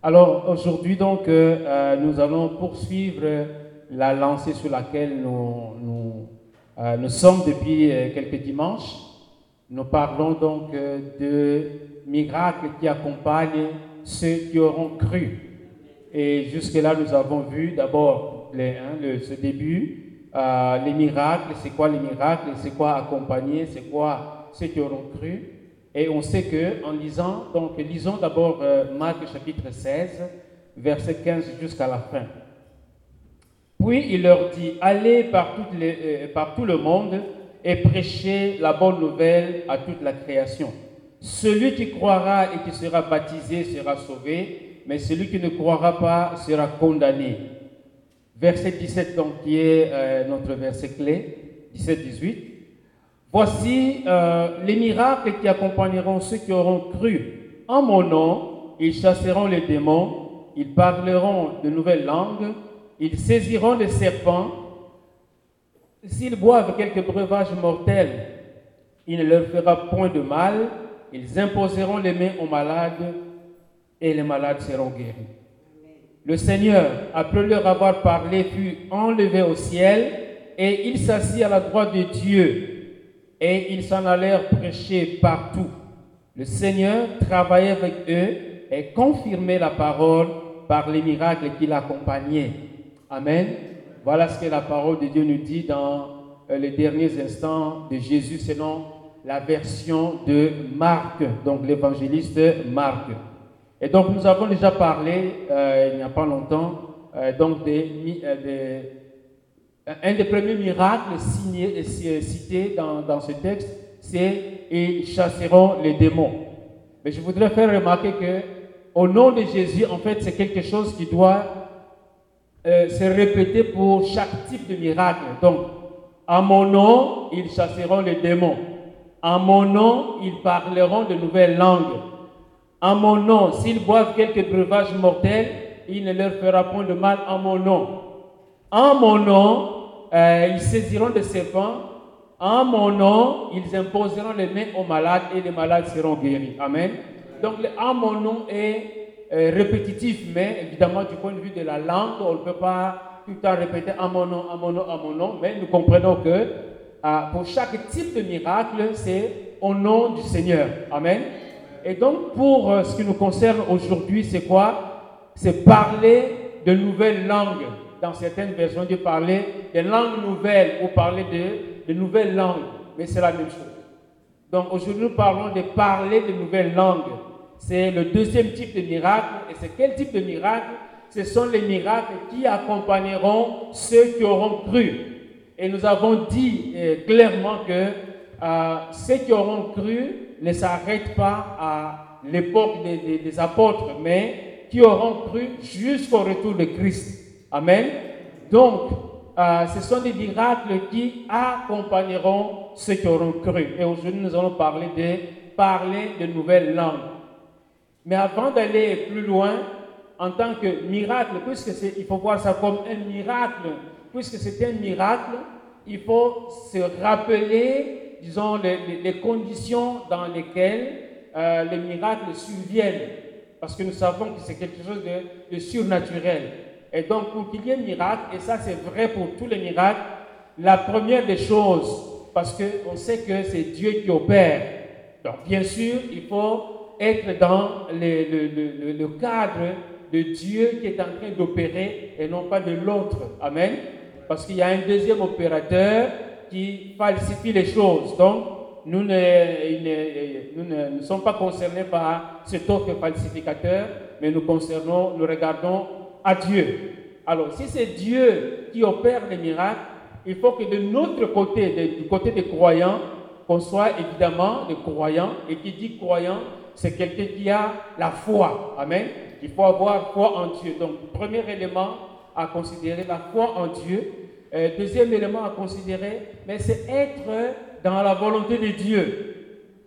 Alors aujourd'hui donc euh, euh, nous allons poursuivre la lancée sur laquelle nous, euh, sommes depuis quelques dimanches. Nous parlons donc de miracles qui accompagnent ceux qui auront cru. Et jusque-là nous avons vu d'abord hein, ce début, les miracles, c'est quoi les miracles, c'est quoi accompagner, c'est quoi ceux qui auront cru? Et on sait que en lisant, donc lisons d'abord euh, Marc chapitre 16, verset 15 jusqu'à la fin. Puis il leur dit, allez par, toutes les- euh, tout le monde et prêchez la bonne nouvelle à toute la création. Celui qui croira et qui sera baptisé sera sauvé, mais celui qui ne croira pas sera condamné. Verset 17, donc, qui est euh, notre verset clé, 17-18. Voici euh, les miracles qui accompagneront ceux qui auront cru. En mon nom, ils chasseront les démons, ils parleront de nouvelles langues, ils saisiront des serpents. S'ils boivent quelques breuvages mortels, il ne leur fera point de mal. Ils imposeront les mains aux malades et les malades seront guéris. Le Seigneur, après leur avoir parlé, fut enlevé au ciel et il s'assit à la droite de Dieu. Et ils s'en allèrent prêcher partout. Le Seigneur travaillait avec eux et confirmait la parole par les miracles qui l'accompagnaient. Amen. Voilà ce que la parole de Dieu nous dit dans euh, les derniers instants de Jésus selon la version de Marc, donc l'évangéliste Marc. Et donc nous avons déjà parlé euh, il n'y a pas longtemps euh, donc des, un des premiers miracles signés- euh, cités dans, dans ce texte, c'est ils chasseront les démons. Mais je voudrais faire remarquer que au nom de Jésus, en fait, c'est quelque chose qui doit euh, se répéter pour chaque type de miracle. Donc, en mon nom, ils chasseront les démons. En mon nom, ils parleront de nouvelles langues. En mon nom, s'ils boivent quelques breuvages mortels, il ne leur fera point de mal en mon nom. En mon nom, euh, ils saisiront des serpents. En mon nom, ils imposeront les mains aux malades et les malades seront guéris. Amen. Donc, le en mon nom est euh, répétitif, mais évidemment, du point de vue de la langue, on ne peut pas tout le temps répéter en mon nom, en mon nom, en mon nom, mais nous comprenons que euh, pour chaque type de miracle, c'est au nom du Seigneur. Amen. Et donc, pour ce qui nous concerne aujourd'hui, c'est quoi? C'est parler de nouvelles langues. Dans certaines versions, Dieu parlait des langues nouvelles ou parler de, de nouvelles langues. Mais c'est la même chose. Donc, aujourd'hui, nous parlons de parler de nouvelles langues. C'est le deuxième type de miracle. Et c'est quel type de miracle? Ce sont les miracles qui accompagneront ceux qui auront cru. Et nous avons dit euh, clairement que euh, ceux qui auront cru ne s'arrêtent pas à l'époque des- des apôtres, mais qui auront cru jusqu'au retour de Christ. Amen. Donc, euh, ce sont des miracles qui accompagneront ceux qui auront cru. Et aujourd'hui, nous allons parler de parler de nouvelles langues. Mais avant d'aller plus loin, en tant que miracle, puisque il faut voir ça comme un miracle, puisque c'est un miracle, il faut se rappeler, disons, les, conditions dans lesquelles euh, les miracles surviennent. Parce que nous savons que c'est quelque chose de surnaturel. Et donc, pour qu'il y ait miracle, et ça c'est vrai pour tous les miracles, la première des choses, parce qu'on sait que c'est Dieu qui opère. Donc, bien sûr, il faut être dans le, cadre de Dieu qui est en train d'opérer et non pas de l'autre. Amen. Parce qu'il y a un deuxième opérateur qui falsifie les choses. Donc, nous ne, nous ne- ne sommes pas concernés par cet autre falsificateur, mais nous concernons, nous regardons à Dieu. Alors, si c'est Dieu qui opère les miracles, il faut que de notre côté, du côté des croyants, qu'on soit évidemment des croyants. Et qui dit croyant, c'est quelqu'un qui a la foi. Amen. Il faut avoir foi en Dieu. Donc, premier élément à considérer, la foi en Dieu. Euh, deuxième élément à considérer, mais c'est être dans la volonté de Dieu.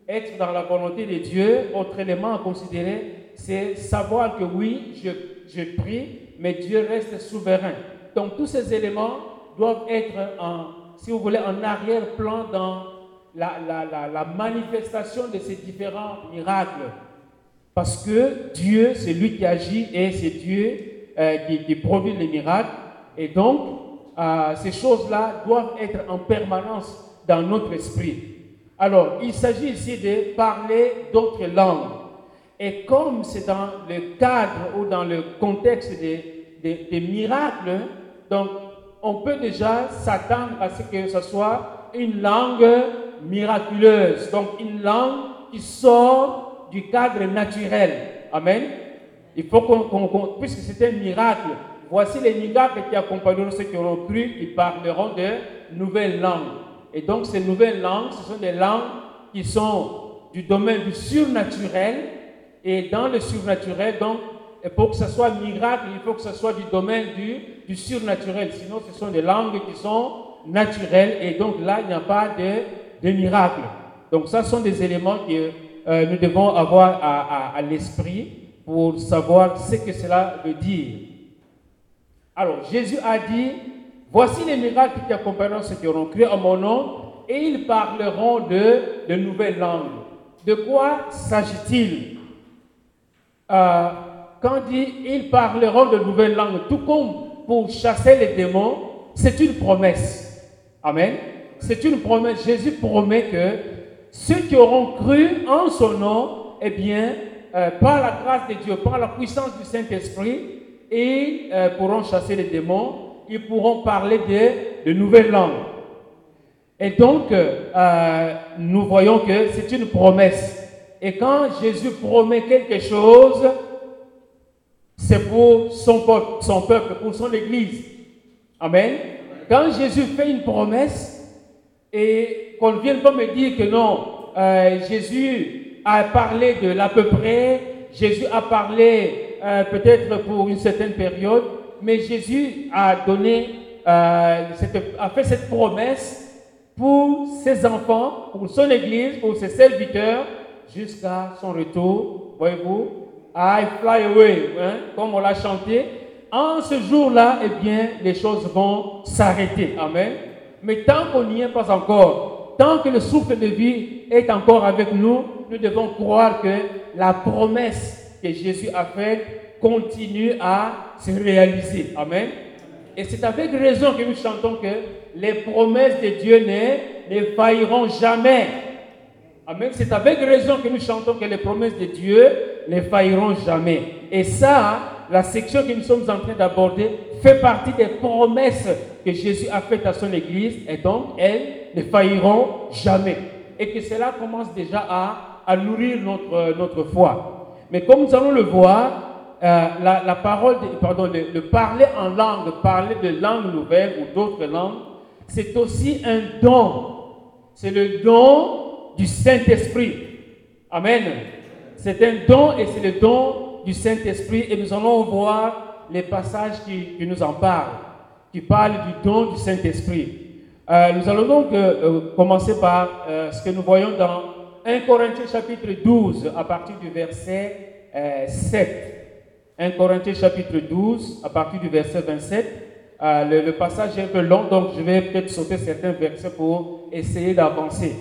Être dans la volonté de Dieu. Autre élément à considérer, c'est savoir que oui, je, je prie, mais Dieu reste souverain. Donc tous ces éléments doivent être, si vous voulez, en arrière-plan dans la manifestation de ces différents miracles. Parce que Dieu, c'est lui qui agit et c'est Dieu euh, qui, produit les miracles. Et donc, euh, ces choses-là doivent être en permanence dans notre esprit. Alors, il s'agit ici de parler d'autres langues. Et comme c'est dans le cadre ou dans le contexte des, des miracles, donc on peut déjà s'attendre à ce que ce soit une langue miraculeuse, donc une langue qui sort du cadre naturel. Amen. Il faut qu'on, puisque c'est un miracle, voici les miracles qui accompagneront ceux qui auront cru, ils parleront de nouvelles langues. Et donc ces nouvelles langues, ce sont des langues qui sont du domaine du surnaturel. Et dans le surnaturel, donc, pour que ce soit miracle, il faut que ce soit du domaine du, du surnaturel. Sinon, ce sont des langues qui sont naturelles. Et donc là, il n'y a pas de, de miracle. Donc ça, sont des éléments que euh, nous devons avoir à, à l'esprit pour savoir ce que cela veut dire. Alors, Jésus a dit, voici les miracles qui accompagneront ceux qui auront cru en mon nom, et ils parleront de, de nouvelles langues. De quoi s'agit-il? Euh, Quand dit ils parleront de nouvelles langues, tout comme pour chasser les démons, c'est une promesse. Amen. C'est une promesse. Jésus promet que ceux qui auront cru en son nom, eh bien, euh, par la grâce de Dieu, par la puissance du Saint-Esprit, ils euh, pourront chasser les démons, ils pourront parler de, de nouvelles langues. Et donc, nous voyons que c'est une promesse. Et quand Jésus promet quelque chose, c'est pour son peuple, pour son Église. Amen. Quand Jésus fait une promesse, et qu'on ne vienne pas me dire que non, Jésus a parlé de l'à peu près, Jésus a parlé euh, peut-être pour une certaine période, mais Jésus a donné, euh, a fait cette promesse pour ses enfants, pour son Église, pour ses serviteurs, jusqu'à son retour. Voyez-vous, I fly away, hein, comme on l'a chanté. En ce jour-là, eh bien, les choses vont s'arrêter. Amen. Mais tant qu'on n'y est pas encore, tant que le souffle de vie est encore avec nous, nous devons croire que la promesse que Jésus a faite continue à se réaliser. Amen. Et c'est avec raison que nous chantons que les promesses de Dieu ne, ne failliront jamais. C'est avec raison que nous chantons que les promesses de Dieu ne failliront jamais. Et ça, la section que nous sommes en train d'aborder fait partie des promesses que Jésus a faites à son Église. Et donc, elles ne failliront jamais. Et que cela commence déjà à nourrir notre, notre foi. Mais comme nous allons le voir, euh, la, parole, pardon, le, parler en langue, parler de langue nouvelle ou d'autres langues, c'est aussi un don. C'est le don du Saint-Esprit. Amen. C'est un don et c'est le don du Saint-Esprit. Et nous allons voir les passages qui, nous en parlent, qui parlent du don du Saint-Esprit. Euh, nous allons donc euh, commencer par ce que nous voyons dans 1 Corinthiens chapitre 12 à partir du verset 7. Euh, 1 Corinthiens chapitre 12 à partir du verset 27. Euh, le, passage est un peu long, donc je vais peut-être sauter certains versets pour essayer d'avancer.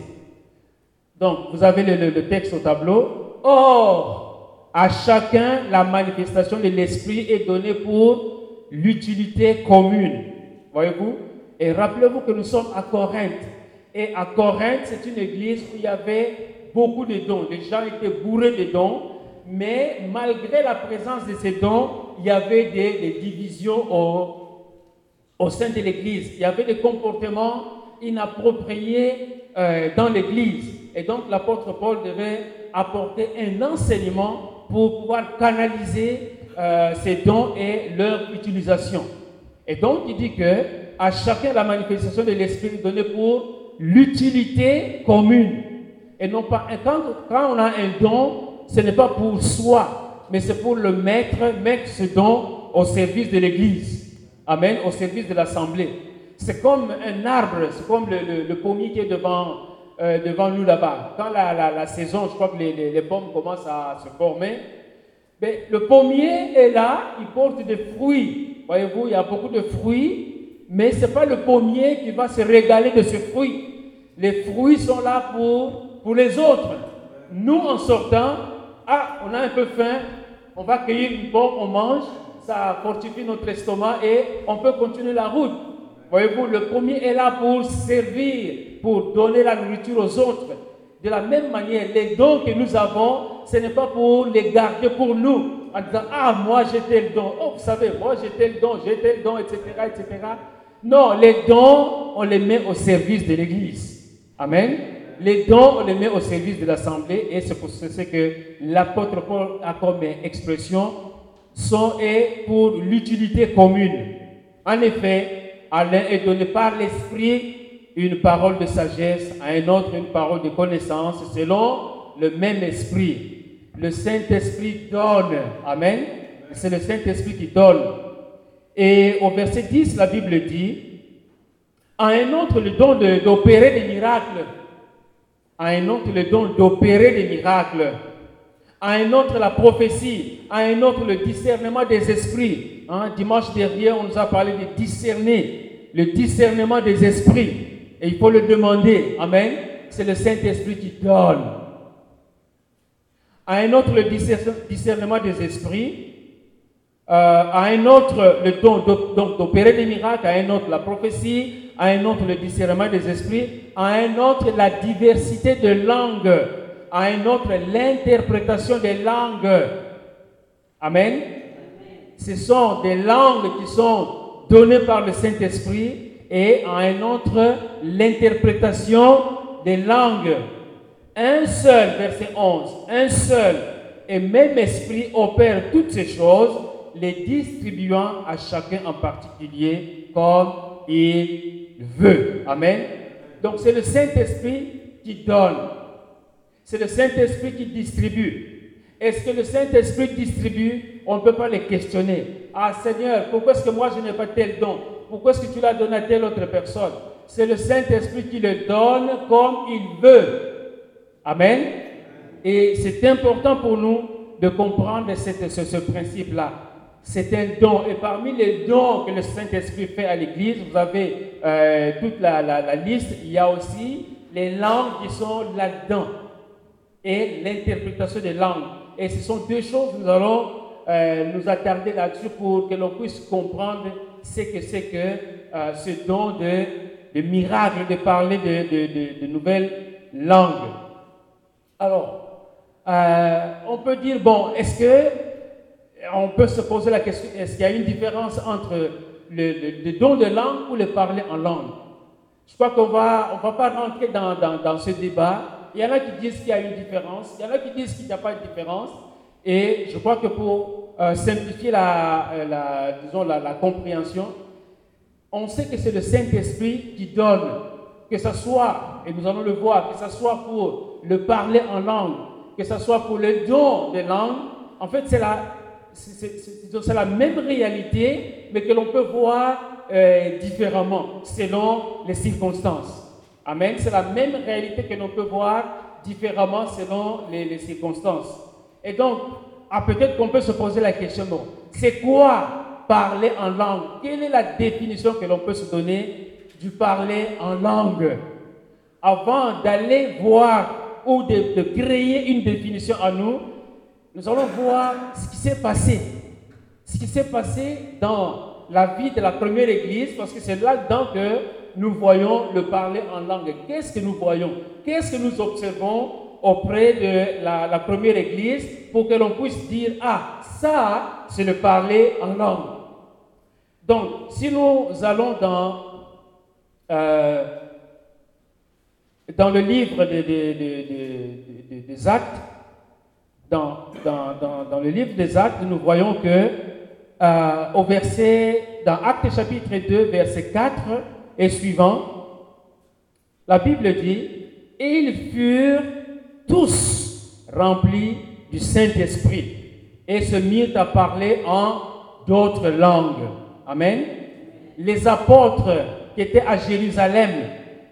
Donc, vous avez le, texte au tableau. Or, à chacun, la manifestation de l'Esprit est donnée pour l'utilité commune. Voyez-vous? Et rappelez-vous que nous sommes à Corinthe. Et à Corinthe, c'est une église où il y avait beaucoup de dons. Les gens étaient bourrés de dons, mais malgré la présence de ces dons, il y avait des, divisions au, au, sein de l'église. Il y avait des comportements inappropriés euh, dans l'église. Et donc l'apôtre Paul devait apporter un enseignement pour pouvoir canaliser euh, ces dons et leur utilisation. Et donc il dit que à chacun la manifestation de l'esprit donnée pour l'utilité commune. Et non pas, quand, quand on a un don, ce n'est pas pour soi, mais c'est pour le mettre, mettre ce don au service de l'Église. Amen, au service de l'Assemblée. C'est comme un arbre, c'est comme le, le, pommier qui est devant, euh, devant nous là-bas. Quand la, la, saison, je crois que les, les, les, pommes commencent à se former, mais ben, le pommier est là, il porte des fruits. Voyez-vous, il y a beaucoup de fruits, mais ce n'est pas le pommier qui va se régaler de ce fruit. Les fruits sont là pour, pour les autres. Nous, en sortant, Ah, on a un peu faim, on va cueillir une pomme, on mange, ça fortifie notre estomac et on peut continuer la route. Voyez-vous, le premier est là pour servir, pour donner la nourriture aux autres. De la même manière, les dons que nous avons, ce n'est pas pour les garder pour nous, en disant, ah, moi j'ai tel don, oh, vous savez, moi j'ai tel don, j'ai tel don, etc., etc. Non, les dons, on les met au service de l'Église. Amen. Les dons, on les met au service de l'Assemblée, et c'est pour ça que l'apôtre Paul a comme expression, sont et pour l'utilité commune. En effet, à l'un est donné par l'Esprit une parole de sagesse, à un autre une parole de connaissance, selon le même esprit. Le Saint-Esprit donne. Amen. C'est le Saint-Esprit qui donne. Et au verset 10, la Bible dit, à un autre le don d'opérer des miracles. À un autre le don d'opérer des miracles. À un autre la prophétie. À un autre le discernement des esprits. Hein, dimanche dernier, on nous a parlé de discerner. Le discernement des esprits. Et il faut le demander. Amen. C'est le Saint-Esprit qui donne. À un autre, le discernement des esprits. Euh, à un autre, le don d'opérer des miracles. À un autre, la prophétie. À un autre, le discernement des esprits. À un autre, la diversité de langues. À un autre, l'interprétation des langues. Amen. Ce sont des langues qui sont données par le Saint-Esprit et à un autre l'interprétation des langues. Un seul, verset 11, un seul et même esprit opère toutes ces choses, les distribuant à chacun en particulier comme il veut. Amen. Donc c'est le Saint-Esprit qui donne. C'est le Saint-Esprit qui distribue. Est-ce que le Saint-Esprit distribue? On ne peut pas les questionner. Ah Seigneur, pourquoi est-ce que moi je n'ai pas tel don? Pourquoi est-ce que tu l'as donné à telle autre personne? C'est le Saint-Esprit qui le donne comme il veut. Amen? Et c'est important pour nous de comprendre ce, principe-là. C'est un don. Et parmi les dons que le Saint-Esprit fait à l'Église, vous avez euh, toute la, liste. Il y a aussi les langues qui sont là-dedans. Et l'interprétation des langues. Et ce sont deux choses nous allons euh, nous attarder là-dessus pour que l'on puisse comprendre que c'est que euh, ce don de, de, miracle, de parler de, de, nouvelles langues. Alors, euh, on peut dire, bon, est-ce que on peut se poser la question, est-ce qu'il y a une différence entre le, le, don de langue ou le parler en langue? Je crois qu'on va, on va pas rentrer dans, dans, dans ce débat. Il y en a qui disent qu'il y a une différence, il y en a qui disent qu'il n'y a pas de différence. Et je crois que pour euh, simplifier la, euh, disons, la, compréhension, on sait que c'est le Saint-Esprit qui donne, que ce soit, et nous allons le voir, que ce soit pour le parler en langue, que ce soit pour le don de langue, en fait, c'est la, c'est la même réalité, mais que l'on peut voir euh, différemment selon les circonstances. Amen. C'est la même réalité que l'on peut voir différemment selon les, les circonstances. Et donc, ah, peut-être qu'on peut se poser la question, c'est quoi parler en langue? Quelle est la définition que l'on peut se donner du parler en langue? Avant d'aller voir ou de, de, créer une définition à nous, nous allons voir ce qui s'est passé. Ce qui s'est passé dans la vie de la première église, parce que c'est là-dedans que nous voyons le parler en langue. Qu'est-ce que nous voyons? Qu'est-ce que nous observons auprès de la, première église pour que l'on puisse dire, ah, ça, c'est le parler en langue. Donc, si nous allons dans, euh, dans le livre des, actes, dans, dans, dans, le livre des actes, nous voyons que euh, au verset, dans Actes chapitre 2, verset 4 et suivant, la Bible dit, et ils furent tous remplis du Saint-Esprit et se mirent à parler en d'autres langues. Amen. Les apôtres qui étaient à Jérusalem,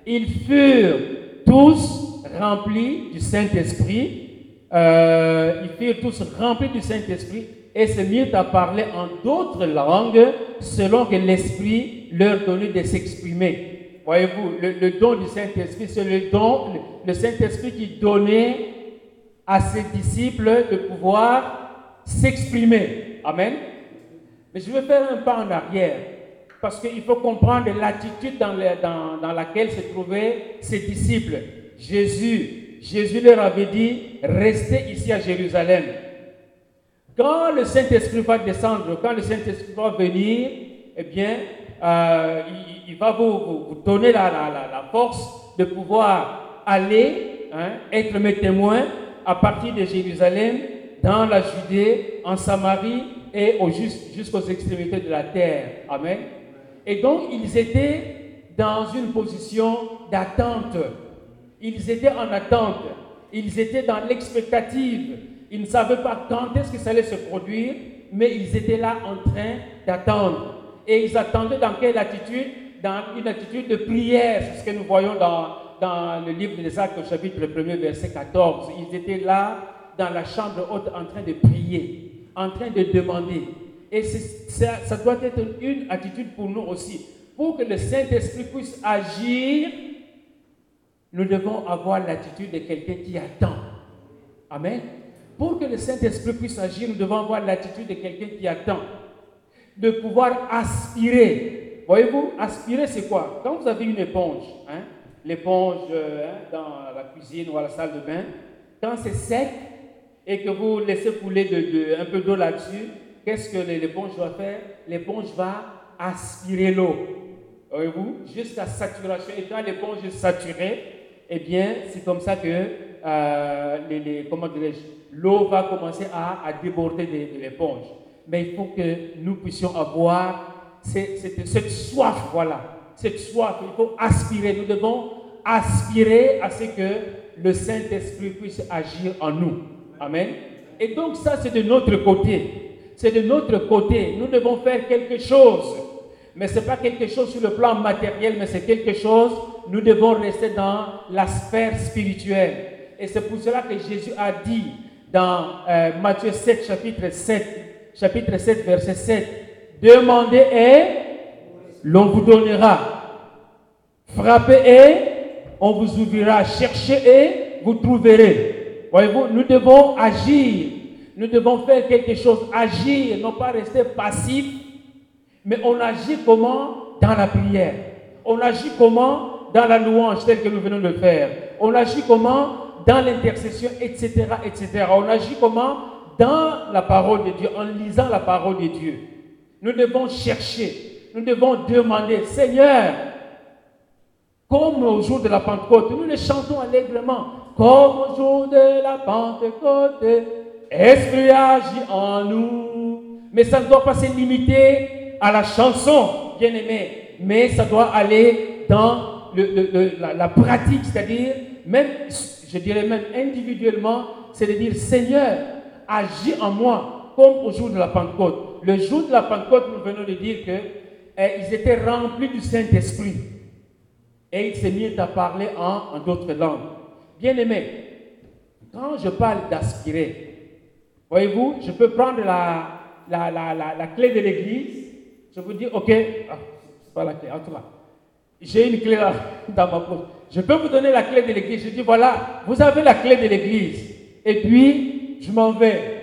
ils furent tous remplis du Saint-Esprit. Euh, ils furent tous remplis du Saint-Esprit et se mirent à parler en d'autres langues selon que l'Esprit leur donnait de s'exprimer. Voyez-vous, le, don du Saint-Esprit, c'est le don, le Saint-Esprit qui donnait à ses disciples de pouvoir s'exprimer. Amen. Mais je vais faire un pas en arrière, parce qu'il faut comprendre l'attitude dans, laquelle se trouvaient ses disciples. Jésus, Jésus leur avait dit, restez ici à Jérusalem. Quand le Saint-Esprit va descendre, quand le Saint-Esprit va venir, eh bien, euh, il, va vous, donner la, force de pouvoir aller, hein, être mes témoins à partir de Jérusalem, dans la Judée, en Samarie et jusqu'aux extrémités de la terre. Amen. Et donc, ils étaient dans une position d'attente. Ils étaient en attente. Ils étaient dans l'expectative. Ils ne savaient pas quand est-ce que ça allait se produire, mais ils étaient là en train d'attendre. Et ils attendaient dans quelle attitude? Dans une attitude de prière. C'est ce que nous voyons dans, dans le livre des Actes, au chapitre 1er, verset 14. Ils étaient là dans la chambre haute en train de prier, en train de demander. Et ça doit être une attitude pour nous aussi. Pour que le Saint-Esprit puisse agir, nous devons avoir l'attitude de quelqu'un qui attend. Amen. Pour que le Saint-Esprit puisse agir, nous devons avoir l'attitude de quelqu'un qui attend de pouvoir aspirer. Voyez-vous, aspirer, c'est quoi? Quand vous avez une éponge, hein, l'éponge euh, hein, dans la cuisine ou à la salle de bain, quand c'est sec et que vous laissez couler de, un peu d'eau là-dessus, qu'est-ce que l'éponge va faire? L'éponge va aspirer l'eau. Voyez-vous? Jusqu'à saturation. Et quand l'éponge est saturée, eh bien, c'est comme ça que euh, les, l'eau va commencer à déborder de l'éponge mais il faut que nous puissions avoir cette, soif, voilà, cette soif. Il faut aspirer, nous devons aspirer à ce que le Saint-Esprit puisse agir en nous. Amen. Et donc ça, c'est de notre côté. C'est de notre côté. Nous devons faire quelque chose. Mais ce n'est pas quelque chose sur le plan matériel, mais c'est quelque chose, nous devons rester dans la sphère spirituelle. Et c'est pour cela que Jésus a dit dans euh, Matthieu 7, chapitre 7, chapitre 7, verset 7. Demandez et l'on vous donnera. Frappez et on vous ouvrira. Cherchez et vous trouverez. Voyez-vous, nous devons agir. Nous devons faire quelque chose. Agir, non pas rester passif, mais on agit comment? Dans la prière. On agit comment? Dans la louange, telle que nous venons de faire. On agit comment? Dans l'intercession, etc., etc. On agit comment? Dans la parole de Dieu, en lisant la parole de Dieu. Nous devons chercher, nous devons demander, Seigneur, comme au jour de la Pentecôte, nous le chantons allègrement, comme au jour de la Pentecôte, Esprit agit en nous. Mais ça ne doit pas se limiter à la chanson, bien aimé, mais ça doit aller dans la, la pratique, c'est-à-dire, même, je dirais même individuellement, c'est de dire, Seigneur, agit en moi comme au jour de la Pentecôte. Le jour de la Pentecôte, nous venons de dire qu'ils eh, étaient remplis du Saint-Esprit. Et ils se mirent à parler en, d'autres langues. Bien aimé, quand je parle d'aspirer, voyez-vous, je peux prendre la, la, la, la, clé de l'église. Je vous dis, ok, ah, c'est pas la clé, en tout. J'ai une clé là, dans ma poche. Je peux vous donner la clé de l'église. Je dis, voilà, vous avez la clé de l'église. Et puis, je m'en vais.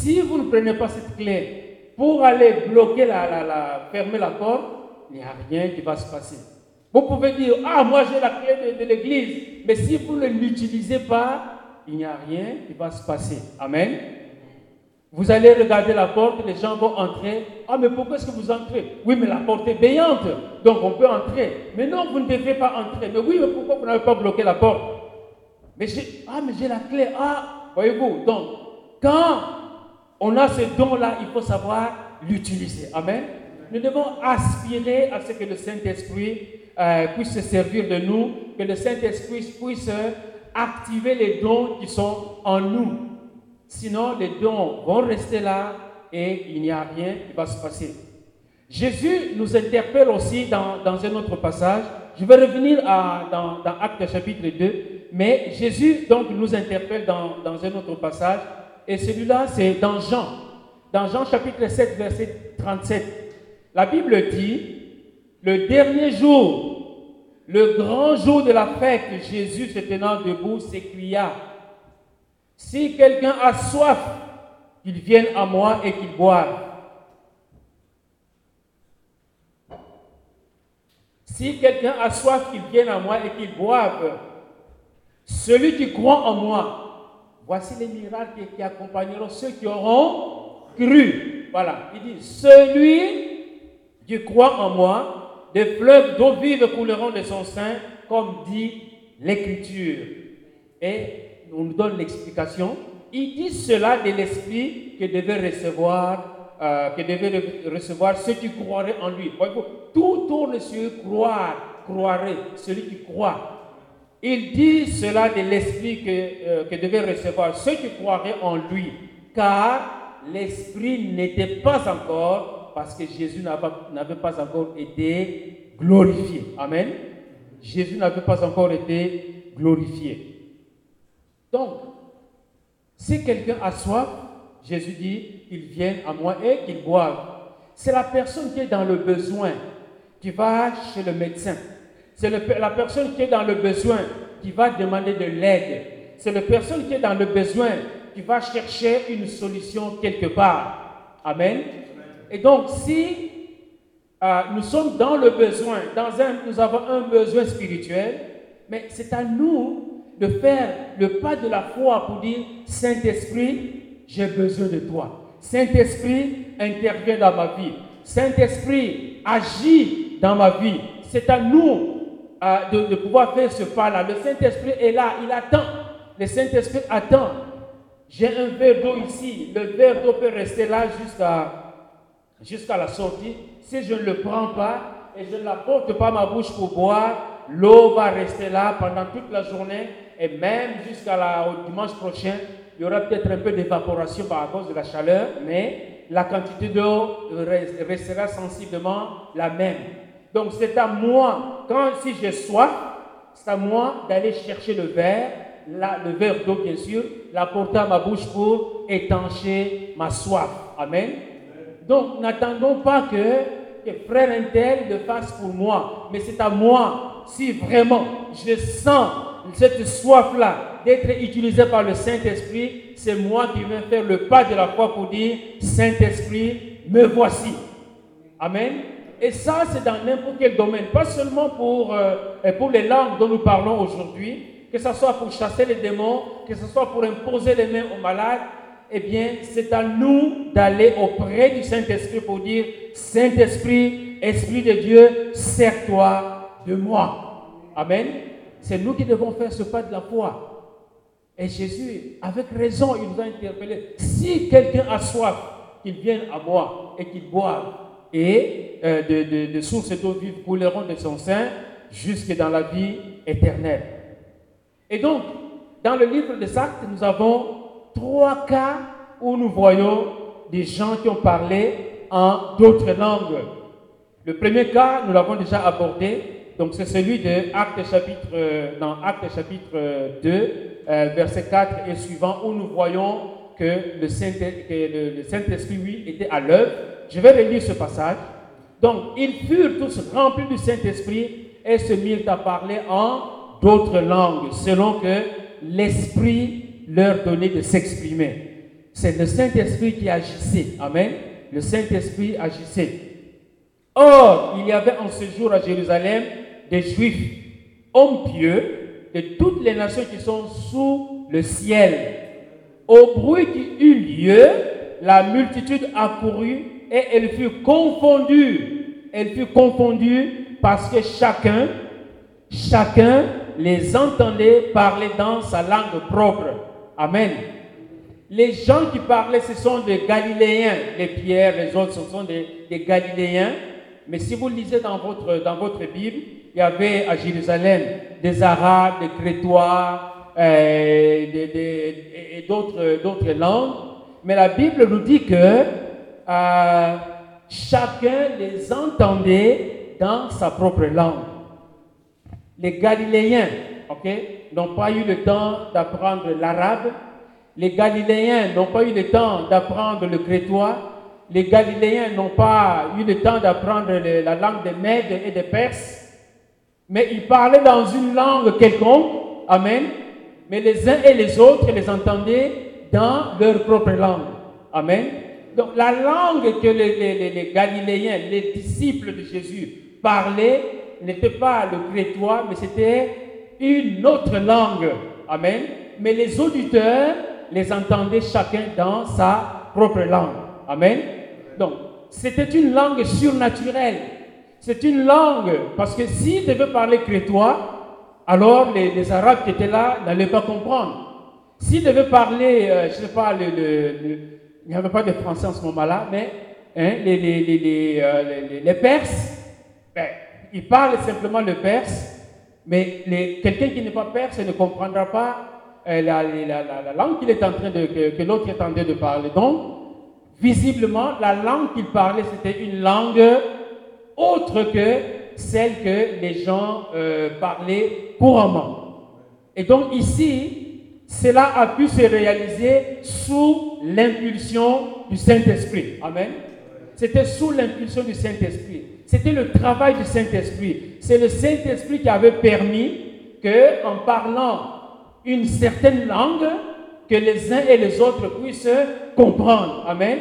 Si vous ne prenez pas cette clé pour aller bloquer la, fermer la porte, il n'y a rien qui va se passer. Vous pouvez dire, ah, moi j'ai la clé de, l'église, mais si vous ne l'utilisez pas, il n'y a rien qui va se passer. Amen. Vous allez regarder la porte, les gens vont entrer. Ah, mais pourquoi est-ce que vous entrez? Oui, mais la porte est payante, donc on peut entrer. Mais non, vous ne devez pas entrer. Mais oui, mais pourquoi vous n'avez pas bloqué la porte? Mais ah, mais j'ai la clé. Ah, Voyez-vous Donc, quand on a ce don-là, il faut savoir l'utiliser. Amen. Nous devons aspirer à ce que le Saint-Esprit euh, puisse se servir de nous, que le Saint-Esprit puisse activer les dons qui sont en nous. Sinon, les dons vont rester là et il n'y a rien qui va se passer. Jésus nous interpelle aussi dans, un autre passage. Je vais revenir dans Actes chapitre 2, mais Jésus donc nous interpelle dans, un autre passage, et celui-là c'est dans Jean, dans Jean chapitre 7, verset 37. La Bible dit, le dernier jour, le grand jour de la fête, Jésus se tenant debout s'écria, Si quelqu'un a soif, qu'il vienne à moi et qu'il boive. Si quelqu'un a soif, qu'il vienne à moi et qu'il boive. Celui qui croit en moi, voici les miracles qui accompagneront ceux qui auront cru. Voilà, il dit, celui qui croit en moi, des fleuves d'eau vive couleront de son sein, comme dit l'Écriture. Et on nous donne l'explication. Il dit cela de l'Esprit que devait recevoir, euh, recevoir ceux qui croiraient en lui. Tout tourne sur croire, croirait, celui qui croit. Il dit cela de l'Esprit que, euh, devait recevoir ceux qui croiraient en lui, car l'Esprit n'était pas encore, parce que Jésus n'avait pas encore été glorifié. Amen. Jésus n'avait pas encore été glorifié. Donc, si quelqu'un a soif, Jésus dit, qu'il vienne à moi et qu'il boive. C'est la personne qui est dans le besoin qui va chez le médecin. C'est la personne qui est dans le besoin qui va demander de l'aide. C'est la personne qui est dans le besoin qui va chercher une solution quelque part. Amen. Et donc, si euh, nous sommes dans le besoin, nous avons un besoin spirituel, mais c'est à nous de faire le pas de la foi pour dire, Saint-Esprit, j'ai besoin de toi. Saint-Esprit, intervient dans ma vie. Saint-Esprit, agit dans ma vie. C'est à nous euh, de, pouvoir faire ce pas-là. Le Saint-Esprit est là, il attend. Le Saint-Esprit attend. J'ai un verre d'eau ici. Le verre d'eau peut rester là jusqu'à jusqu'à la sortie. Si je ne le prends pas et je ne l'apporte pas à ma bouche pour boire, l'eau va rester là pendant toute la journée et même jusqu'à dimanche prochain. Il y aura peut-être un peu d'évaporation par cause de la chaleur, mais la quantité d'eau restera sensiblement la même. Donc c'est à moi, quand si j'ai soif, c'est à moi d'aller chercher le verre, le verre d'eau bien sûr, l'apporter à ma bouche pour étancher ma soif. Amen. Donc n'attendons pas que, frère Intel le fasse pour moi, mais c'est à moi, si vraiment je sens cette soif-là d'être utilisé par le Saint-Esprit, c'est moi qui vais faire le pas de la foi pour dire, Saint-Esprit, me voici. Amen. Et ça, c'est dans n'importe quel domaine, pas seulement pour, euh, les langues dont nous parlons aujourd'hui, que ce soit pour chasser les démons, que ce soit pour imposer les mains aux malades, eh bien, c'est à nous d'aller auprès du Saint-Esprit pour dire, Saint-Esprit, Esprit de Dieu, sers-toi de moi. Amen. C'est nous qui devons faire ce pas de la foi. Et Jésus, avec raison, il nous a interpellés. Si quelqu'un a soif, qu'il vienne à moi et qu'il boive et euh, de, sources d'eau vive couleront de son sein jusque dans la vie éternelle. Et donc, dans le livre des Actes, nous avons trois cas où nous voyons des gens qui ont parlé en d'autres langues. Le premier cas, nous l'avons déjà abordé, donc c'est celui de Actes chapitre, euh, dans Actes chapitre 2, euh, verset 4 et suivant, où nous voyons que le Saint-Esprit, lui, était à l'œuvre je vais relire ce passage. Donc, ils furent tous remplis du Saint-Esprit et se mirent à parler en d'autres langues, selon que l'Esprit leur donnait de s'exprimer. C'est le Saint-Esprit qui agissait. Amen. Le Saint-Esprit agissait. Or, il y avait en ce jour à Jérusalem des Juifs, hommes pieux, de toutes les nations qui sont sous le ciel. Au bruit qui eut lieu, la multitude accourut et elle fut confondue. Elle fut confondue parce que chacun, chacun les entendait parler dans sa langue propre. Amen. Les gens qui parlaient, ce sont des Galiléens. Les pierres, les autres, ce sont des, Galiléens. Mais si vous lisez dans votre, dans votre Bible, il y avait à Jérusalem des Arabes, des Crétois euh, et d'autres langues. Mais la Bible nous dit que euh, chacun les entendait dans sa propre langue. Les Galiléens, ok, n'ont pas eu le temps d'apprendre l'arabe. Les Galiléens n'ont pas eu le temps d'apprendre le crétois. Les Galiléens n'ont pas eu le temps d'apprendre la langue des Mèdes et des Perses. Mais ils parlaient dans une langue quelconque. Amen. Mais les uns et les autres les entendaient dans leur propre langue. Amen. Donc la langue que les, Galiléens, les disciples de Jésus parlaient n'était pas le crétois, mais c'était une autre langue. Amen. Mais les auditeurs les entendaient chacun dans sa propre langue. Amen. Donc, c'était une langue surnaturelle. C'est une langue, parce que s'ils devaient parler crétois, alors les, Arabes qui étaient là n'allaient pas comprendre. S'ils devaient parler, euh, je ne sais pas, le, il n'y avait pas de français en ce moment-là, mais hein, euh, les, Perses, ben, ils parlent simplement le perse, mais quelqu'un qui n'est pas perse ne comprendra pas euh, la, la, langue qu'il est en train que, l'autre est en train de parler. Donc, visiblement, la langue qu'il parlait, c'était une langue autre que celle que les gens euh, parlaient couramment. Et donc ici, cela a pu se réaliser sous l'impulsion du Saint-Esprit. Amen. C'était sous l'impulsion du Saint-Esprit. C'était le travail du Saint-Esprit. C'est le Saint-Esprit qui avait permis que, en parlant une certaine langue, que les uns et les autres puissent comprendre. Amen.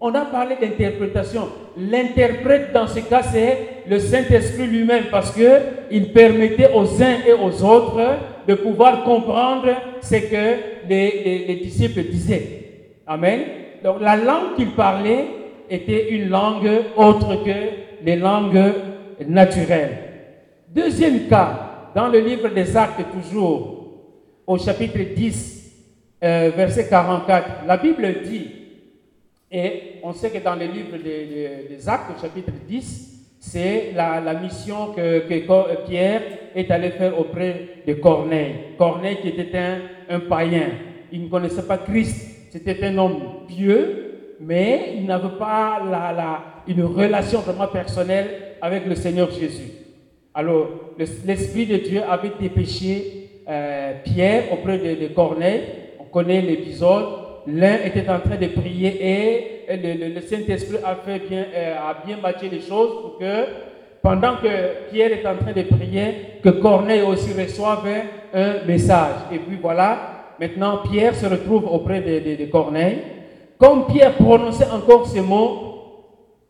On a parlé d'interprétation. L'interprète dans ce cas, c'est le Saint-Esprit lui-même parce qu'il permettait aux uns et aux autres de pouvoir comprendre ce que les, les disciples disaient. Amen. Donc la langue qu'il parlait, était une langue autre que les langues naturelles. Deuxième cas, dans le livre des Actes toujours, au chapitre 10, euh, verset 44, la Bible dit, et on sait que dans le livre des, Actes, au chapitre 10, c'est la, mission que, que, Pierre est allé faire auprès de Corneille. Corneille qui était un, un païen, il ne connaissait pas Christ, c'était un homme pieux, mais il n'avait pas la, une relation vraiment personnelle avec le Seigneur Jésus. Alors, l'Esprit de Dieu avait dépêché euh, Pierre auprès de, Corneille. On connaît l'épisode. L'un était en train de prier et le, Saint-Esprit a, fait bien, euh, a bien matché les choses pour que, pendant que Pierre est en train de prier, que Corneille aussi reçoive un message. Et puis voilà, maintenant Pierre se retrouve auprès de, de Corneille. Comme Pierre prononçait encore ces mots,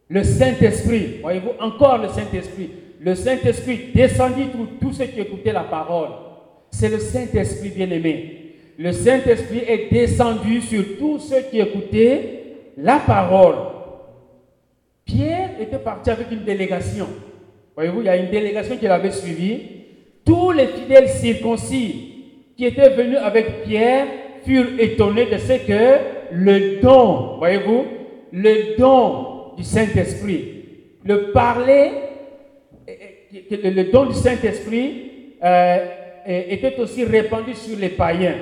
le Saint-Esprit, voyez-vous, encore le Saint-Esprit, le Saint-Esprit descendit pour tous ceux qui écoutaient la parole. C'est le Saint-Esprit bien-aimé. Le Saint-Esprit est descendu sur tous ceux qui écoutaient la parole. Pierre était parti avec une délégation. Voyez-vous, il y a une délégation qui l'avait suivi. Tous les fidèles circoncis qui étaient venus avec Pierre furent étonnés de ce que le don, voyez-vous, le don du Saint-Esprit. Le parler, le don du Saint-Esprit euh, était aussi répandu sur les païens,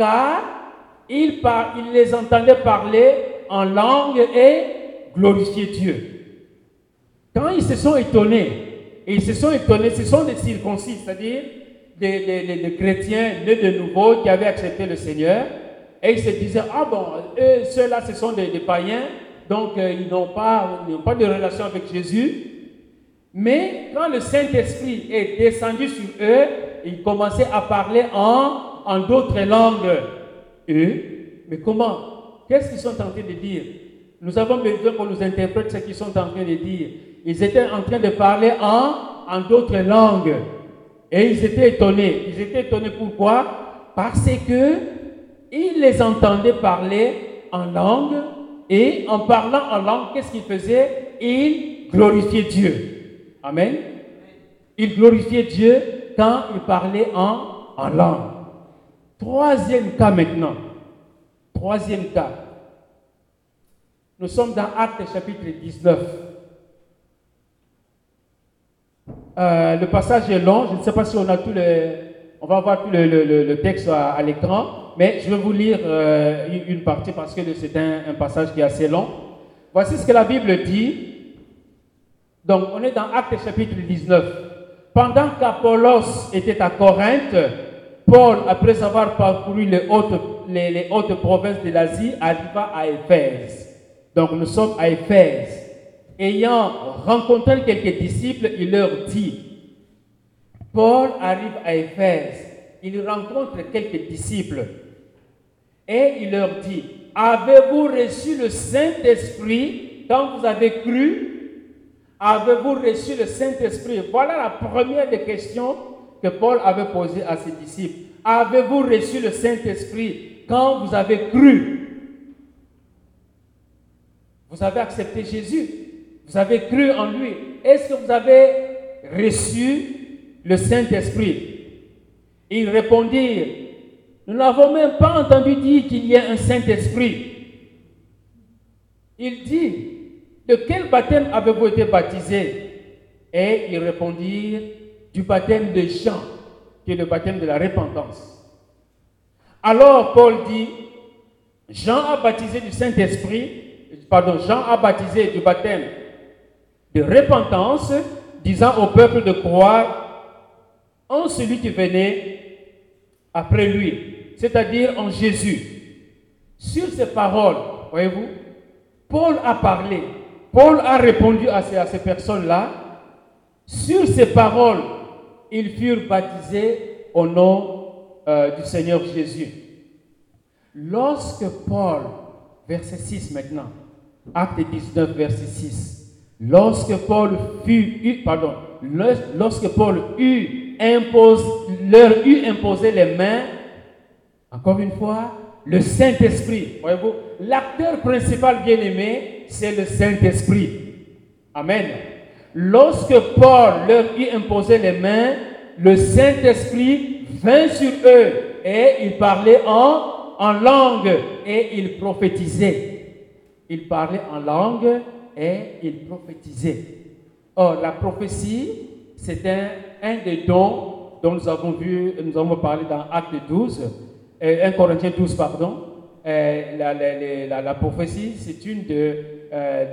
car ils, les entendaient parler en langue et glorifier Dieu. Quand ils se sont étonnés, ils se sont étonnés, ce sont des circoncis, c'est-à-dire des, chrétiens nés de nouveau qui avaient accepté le Seigneur, et ils se disaient, ah bon, ceux-là, ce sont des, païens, donc euh, ils n'ont pas, pas de relation avec Jésus. Mais quand le Saint-Esprit est descendu sur eux, ils commençaient à parler en, en d'autres langues. Eux, mais comment? Qu'est-ce qu'ils sont en train de dire? Nous avons besoin qu'on nous interprète ce qu'ils sont en train de dire. Ils étaient en train de parler en, en d'autres langues. Et ils étaient étonnés. Ils étaient étonnés pourquoi? Parce que il les entendait parler en langue et en parlant en langue, qu'est-ce qu'il faisait Il glorifiait Dieu. Amen. Il glorifiait Dieu quand il parlait en, en langue. Troisième cas maintenant. Troisième cas. Nous sommes dans Actes chapitre 19. Euh, le passage est long. Je ne sais pas si on a tout le, on va voir tout le, texte à l'écran. Mais je vais vous lire euh, une partie parce que c'est un, passage qui est assez long. Voici ce que la Bible dit. Donc, on est dans Actes chapitre 19. Pendant qu'Apollos était à Corinthe, Paul, après avoir parcouru les hautes, provinces de l'Asie, arriva à Éphèse. Donc, nous sommes à Éphèse. Ayant rencontré quelques disciples, il leur dit, Paul arrive à Éphèse il rencontre quelques disciples et il leur dit, avez-vous reçu le Saint-Esprit quand vous avez cru? Avez-vous reçu le Saint-Esprit? Voilà la première des questions que Paul avait posées à ses disciples. Avez-vous reçu le Saint-Esprit quand vous avez cru? Vous avez accepté Jésus. Vous avez cru en lui. Est-ce que vous avez reçu le Saint-Esprit? Ils répondirent, nous n'avons même pas entendu dire qu'il y a un Saint-Esprit. Il dit, de quel baptême avez-vous été baptisé? Et ils répondirent, du baptême de Jean, qui est le baptême de la repentance. Alors Paul dit, Jean a baptisé du Saint-Esprit, pardon, Jean a baptisé du baptême de repentance, disant au peuple de croire en celui qui venait après lui, c'est-à-dire en Jésus. Sur ces paroles, voyez-vous, Paul a parlé, Paul a répondu à ces, à ces personnes-là. Sur ces paroles, ils furent baptisés au nom euh, du Seigneur Jésus. Lorsque Paul, verset 6 maintenant, acte 19, verset 6, Lorsque Paul fut, pardon, lorsque Paul eut leur eut imposé les mains, encore une fois, le Saint-Esprit. Voyez-vous, l'acteur principal bien-aimé, c'est le Saint-Esprit. Amen. Lorsque Paul leur eut imposé les mains, le Saint-Esprit vint sur eux et il parlait en, en langue et il prophétisait. Il parlait en langue et il prophétisait. Or, la prophétie, c'est un, un des dons dont nous avons vu, nous avons parlé dans Acte 12, euh, 1 Corinthiens 12, pardon. Euh, la, prophétie, c'est une euh,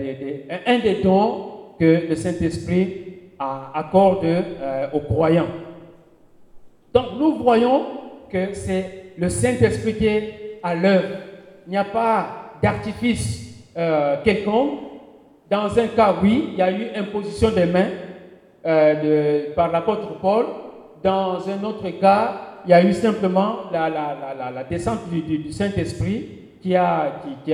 un des dons que le Saint-Esprit accorde euh, aux croyants. Donc, nous voyons que c'est le Saint-Esprit qui est à l'œuvre. Il n'y a pas d'artifice euh, quelconque, dans un cas, oui, il y a eu imposition des mains euh, par l'apôtre Paul. Dans un autre cas, il y a eu simplement la, descente du, Saint-Esprit qui a, qui,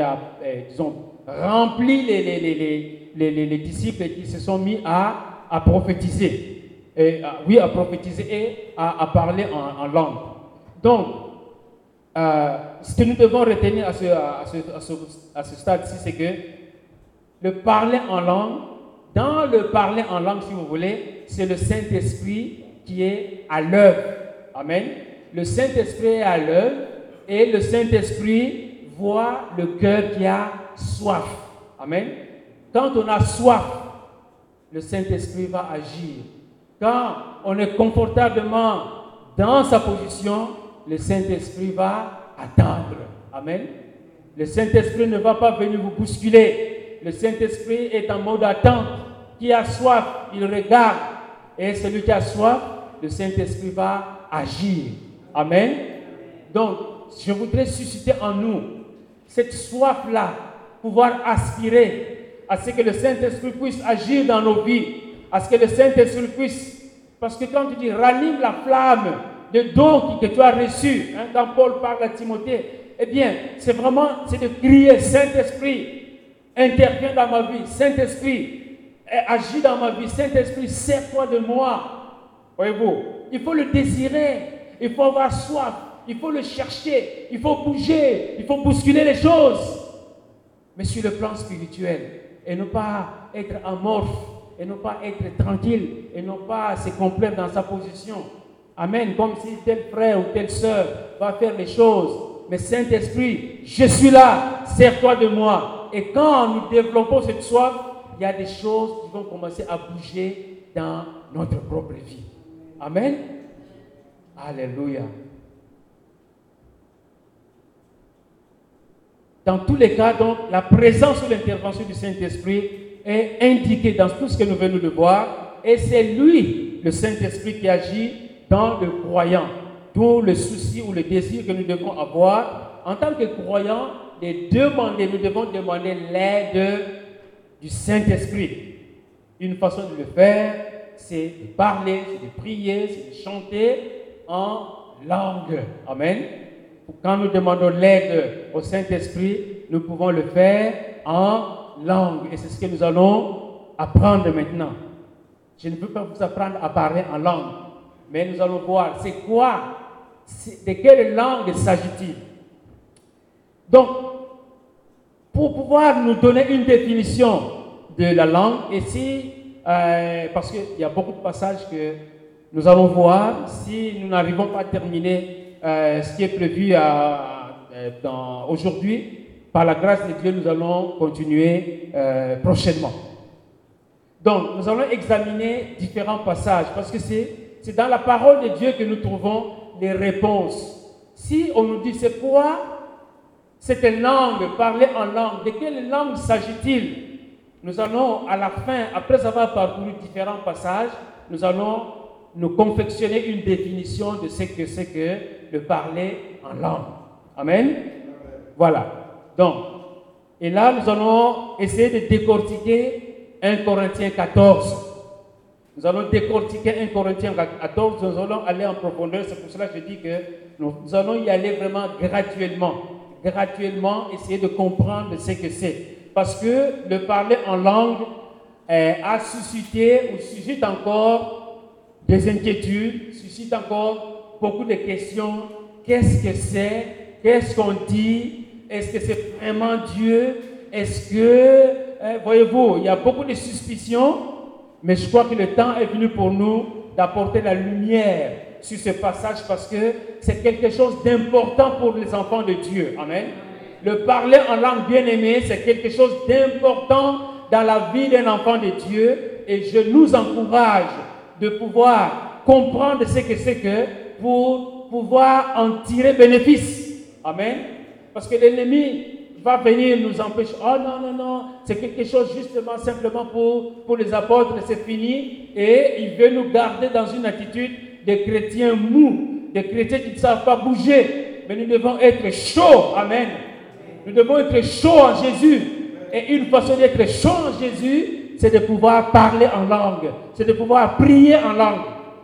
rempli les, les, les, les disciples qui se sont mis à, prophétiser. Et, à, oui, à prophétiser et à, parler en, langue. Donc, euh, ce que nous devons retenir à ce stade-ci, c'est que le parler en langue, dans le parler en langue, si vous voulez, c'est le Saint-Esprit qui est à l'œuvre. Amen. Le Saint-Esprit est à l'œuvre et le Saint-Esprit voit le cœur qui a soif. Amen. Quand on a soif, le Saint-Esprit va agir. Quand on est confortablement dans sa position, le Saint-Esprit va attendre. Amen. Le Saint-Esprit ne va pas venir vous bousculer le Saint-Esprit est en mode attente. Qui a soif, il regarde. Et celui qui a soif, le Saint-Esprit va agir. Amen. Donc, je voudrais susciter en nous cette soif-là, pouvoir aspirer à ce que le Saint-Esprit puisse agir dans nos vies, à ce que le Saint-Esprit puisse, parce que quand tu dis rallume la flamme de don que tu as reçu, hein, quand Paul parle à Timothée, eh bien, c'est vraiment, c'est de crier Saint-Esprit, intervient dans ma vie. Saint-Esprit, agit dans ma vie. Saint-Esprit, sers-toi de moi. Voyez-vous, il faut le désirer. Il faut avoir soif. Il faut le chercher. Il faut bouger. Il faut bousculer les choses. Mais sur le plan spirituel. Et ne pas être amorphe. Et ne pas être tranquille. Et ne pas se complaire dans sa position. Amen. Comme si tel frère ou telle soeur va faire les choses. Mais Saint-Esprit, je suis là. Sers-toi de moi et quand nous développons cette soif, il y a des choses qui vont commencer à bouger dans notre propre vie. Amen. Alléluia. Dans tous les cas, donc, la présence ou l'intervention du Saint-Esprit est indiquée dans tout ce que nous venons de voir. Et c'est lui, le Saint-Esprit, qui agit dans le croyant. Tout le souci ou le désir que nous devons avoir en tant que croyants demander, nous devons demander l'aide du Saint-Esprit. Une façon de le faire, c'est de parler, c'est de prier, c'est de chanter en langue. Amen. Quand nous demandons l'aide au Saint-Esprit, nous pouvons le faire en langue. Et c'est ce que nous allons apprendre maintenant. Je ne veux pas vous apprendre à parler en langue, mais nous allons voir c'est quoi, de quelle langue s'agit-il. Donc, pour pouvoir nous donner une définition de la langue, et si, euh, parce qu'il y a beaucoup de passages que nous allons voir, si nous n'arrivons pas à terminer euh, ce qui est prévu aujourd'hui, par la grâce de Dieu, nous allons continuer euh, prochainement. Donc, nous allons examiner différents passages parce que c'est dans la parole de Dieu que nous trouvons les réponses. Si on nous dit c'est quoi cette langue, parler en langue, de quelle langue s'agit-il? Nous allons à la fin, après avoir parcouru différents passages, nous allons nous confectionner une définition de ce que c'est que de parler en langue. Amen? Voilà. Donc, et là, nous allons essayer de décortiquer 1 Corinthiens 14. Nous allons décortiquer 1 Corinthiens 14, nous allons aller en profondeur. C'est pour cela que je dis que nous, allons y aller vraiment graduellement. Graduellement, essayer de comprendre ce que c'est. Parce que le parler en langue eh, a suscité ou suscite encore des inquiétudes, suscite encore beaucoup de questions. Qu'est-ce que c'est? Qu'est-ce qu'on dit? Est-ce que c'est vraiment Dieu? Est-ce que eh, voyez-vous, il y a beaucoup de suspicions, mais je crois que le temps est venu pour nous d'apporter la lumière sur ce passage parce que c'est quelque chose d'important pour les enfants de Dieu. Amen. Le parler en langue bien-aimée, c'est quelque chose d'important dans la vie d'un enfant de Dieu et je nous encourage de pouvoir comprendre ce que c'est que pour pouvoir en tirer bénéfice. Amen. Parce que l'ennemi va venir nous empêcher. Oh non, non, non, c'est quelque chose justement simplement pour, pour les apôtres, c'est fini. Et il veut nous garder dans une attitude de chrétiens mous, de chrétiens qui ne savent pas bouger. Mais nous devons être chauds. Amen. Nous devons être chauds en Jésus. Et une façon d'être chaud en Jésus, c'est de pouvoir parler en langue, c'est de pouvoir prier en langue.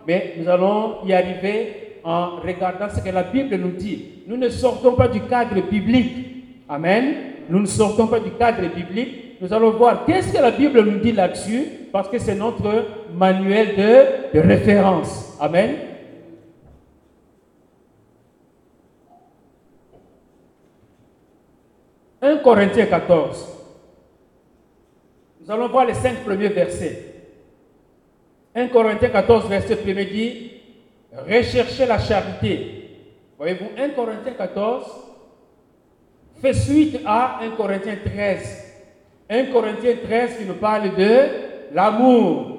Mais nous allons y arriver en regardant ce que la Bible nous dit. Nous ne sortons pas du cadre biblique. Amen. Nous ne sortons pas du cadre biblique. Nous allons voir qu'est-ce que la Bible nous dit là-dessus, parce que c'est notre manuel de, référence. Amen. « 1 Corinthiens 14. Nous allons voir les cinq premiers versets. 1 Corinthiens 14, verset 1 dit Recherchez la charité. Voyez-vous, 1 Corinthiens 14, fait suite à 1 Corinthiens 13. 1 Corinthiens 13 qui nous parle de l'amour.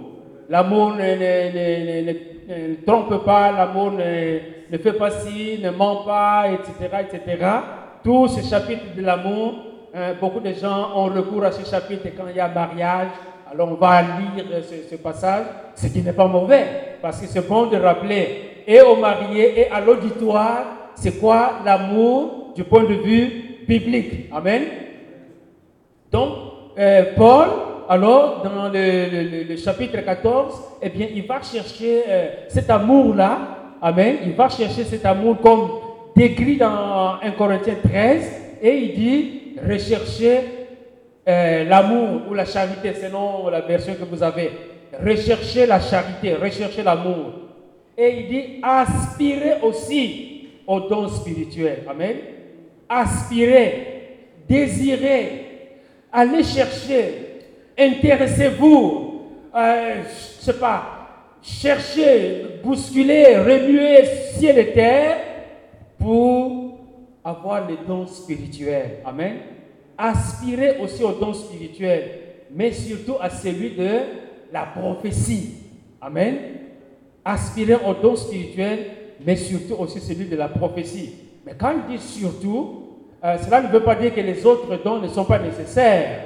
L'amour ne, trompe pas, l'amour ne, fait pas ci, ne ment pas, etc. etc. Tous ces chapitres de l'amour, hein, beaucoup de gens ont recours à ces chapitres quand il y a mariage. Alors on va lire ce, passage, ce qui n'est pas mauvais, parce que c'est bon de rappeler et aux mariés et à l'auditoire, c'est quoi l'amour du point de vue biblique? Amen. Donc, euh, Paul, alors, dans le, chapitre 14, eh bien, il va chercher euh, cet amour-là. Amen. Il va chercher cet amour comme décrit dans 1 Corinthiens 13. Et il dit, recherchez euh, l'amour ou la charité, selon la version que vous avez. Recherchez la charité, recherchez l'amour. Et il dit, aspirez aussi au don spirituel. Amen aspirez, désirez, allez chercher, intéressez-vous, euh, je sais pas, cherchez, bousculez, remuez ciel et terre pour avoir les dons spirituels. Amen. Aspirez aussi aux dons spirituels, mais surtout à celui de la prophétie. Amen. Aspirez aux dons spirituels, mais surtout aussi celui de la prophétie. Mais quand il dit surtout, euh, cela ne veut pas dire que les autres dons ne sont pas nécessaires.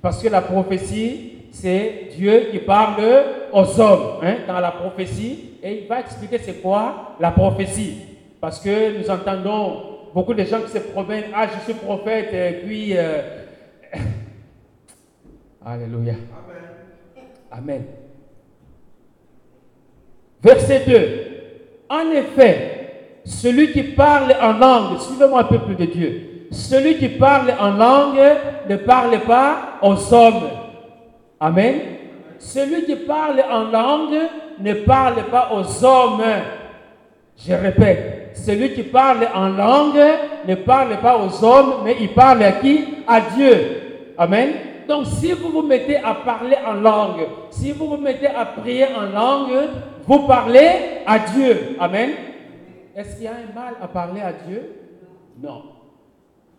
Parce que la prophétie, c'est Dieu qui parle aux hommes hein, dans la prophétie. Et il va expliquer c'est quoi la prophétie. Parce que nous entendons beaucoup de gens qui se promènent, ah je suis prophète, et puis... Euh, Alléluia. Amen. Amen. Verset 2. En effet, celui qui parle en langue, suivez-moi peuple de Dieu, celui qui parle en langue ne parle pas aux hommes. Amen. Celui qui parle en langue ne parle pas aux hommes. Je répète, celui qui parle en langue ne parle pas aux hommes, mais il parle à qui? À Dieu. Amen. Donc si vous vous mettez à parler en langue, si vous vous mettez à prier en langue, vous parlez à Dieu. Amen. Est-ce qu'il y a un mal à parler à Dieu? Non.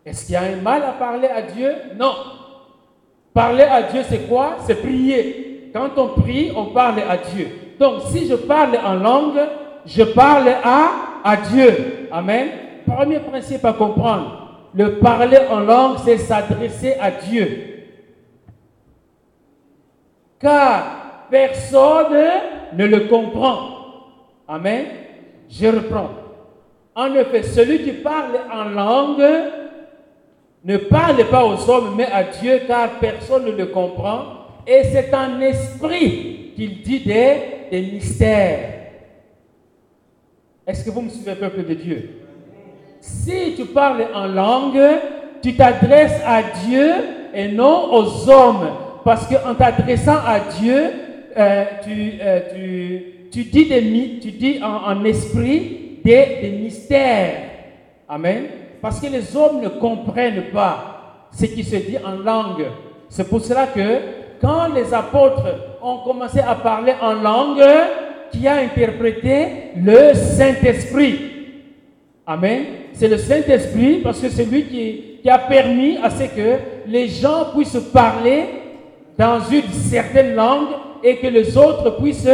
Est-ce qu'il y a un mal à parler à Dieu? Non. Parler à Dieu, c'est quoi? C'est prier. Quand on prie, on parle à Dieu. Donc, si je parle en langue, je parle à, à Dieu. Amen. Premier principe à comprendre. Le parler en langue, c'est s'adresser à Dieu. Car personne ne le comprend. Amen. Je reprends. En effet, celui qui parle en langue ne parle pas aux hommes, mais à Dieu, car personne ne le comprend. Et c'est en esprit qu'il dit des, des mystères. Est-ce que vous me suivez, peuple de Dieu? Si tu parles en langue, tu t'adresses à Dieu et non aux hommes. Parce qu'en t'adressant à Dieu, euh, tu, euh, tu, dis, en, esprit des mystères. Amen. Parce que les hommes ne comprennent pas ce qui se dit en langue. C'est pour cela que quand les apôtres ont commencé à parler en langue, qui a interprété le Saint-Esprit. Amen. C'est le Saint-Esprit parce que c'est lui qui, qui, a permis à ce que les gens puissent parler dans une certaine langue et que les autres puissent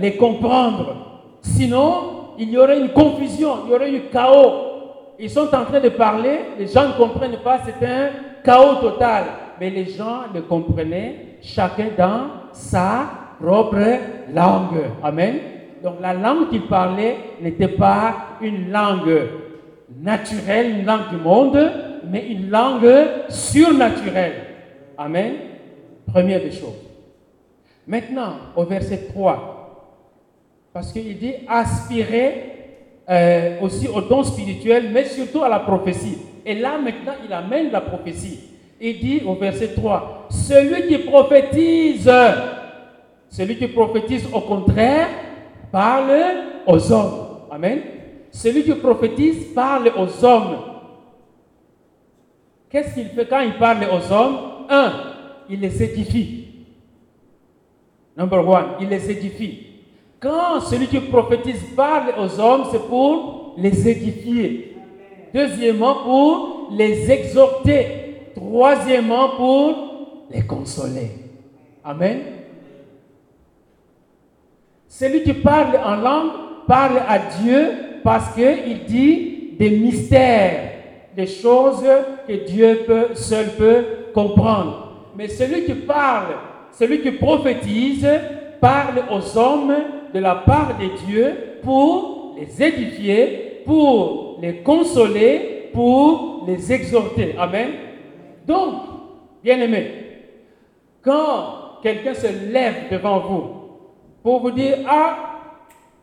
les comprendre. Sinon, il y aurait une confusion, il y aurait eu chaos. Ils sont en train de parler, les gens ne comprennent pas, c'est un chaos total. Mais les gens le comprenaient, chacun dans sa propre langue. Amen. Donc la langue qu'il parlait n'était pas une langue naturelle, une langue du monde, mais une langue surnaturelle. Amen. Première des choses. Maintenant, au verset 3, parce qu'il dit aspirer euh, aussi au don spirituel, mais surtout à la prophétie. Et là, maintenant, il amène la prophétie. Il dit au verset 3, celui qui prophétise, celui qui prophétise au contraire, parle aux hommes. Amen. Celui qui prophétise parle aux hommes. Qu'est-ce qu'il fait quand il parle aux hommes? Un, il les édifie. Number one, il les édifie. Quand celui qui prophétise parle aux hommes, c'est pour les édifier. Deuxièmement, pour les exhorter. Troisièmement, pour les consoler. Amen. Celui qui parle en langue parle à Dieu parce qu'il dit des mystères, des choses que Dieu seul peut comprendre. Mais celui qui parle, celui qui prophétise, parle aux hommes de la part de Dieu pour les édifier, pour les consoler, pour les exhorter. Amen. Donc, bien aimé, quand quelqu'un se lève devant vous pour vous dire, ah,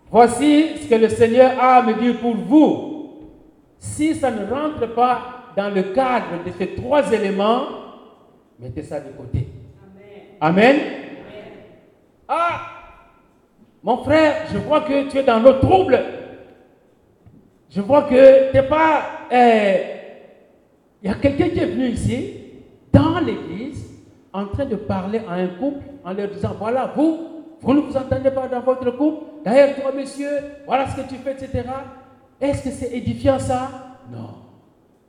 voici ce que le Seigneur a à me dire pour vous, si ça ne rentre pas dans le cadre de ces trois éléments, mettez ça de côté. Amen. Ah, mon frère, je vois que tu es dans le trouble. Je vois que tu n'es pas... euh, Il y a quelqu'un qui est venu ici, dans l'église, en train de parler à un couple, en leur disant, voilà, vous, vous ne vous entendez pas dans votre couple. D'ailleurs, toi, monsieur, voilà ce que tu fais, etc. Est-ce que c'est édifiant ça? Non.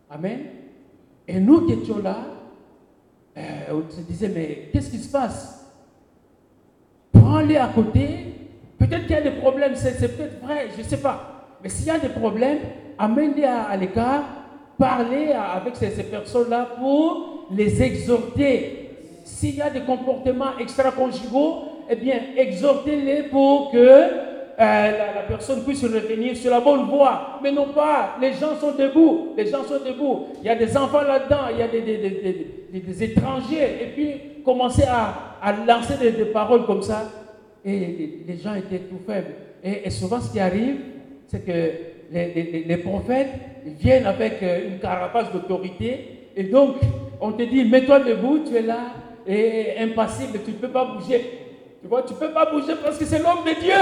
Amen. Et nous qui étions là, euh, on se disait, mais qu'est-ce qui se passe? Prends-les à côté. Peut-être qu'il y a des problèmes, c'est peut-être vrai, je ne sais pas. Mais s'il y a des problèmes, amène-les à, l'écart, parlez avec ces, ces personnes-là pour les exhorter. S'il y a des comportements extra-conjugaux, eh bien, exhortez-les pour que euh, la, personne puisse revenir sur la bonne voie. Mais non pas, les gens sont debout, les gens sont debout. Il y a des enfants là-dedans, il y a des, étrangers. Et puis, commencer à, lancer des, paroles comme ça. Et les, les gens étaient tout faibles. Et, souvent, ce qui arrive, c'est que les, prophètes viennent avec euh, une carapace d'autorité et donc on te dit mets-toi debout, tu es là et impassible, tu ne peux pas bouger. Tu vois, tu ne peux pas bouger parce que c'est l'homme de Dieu.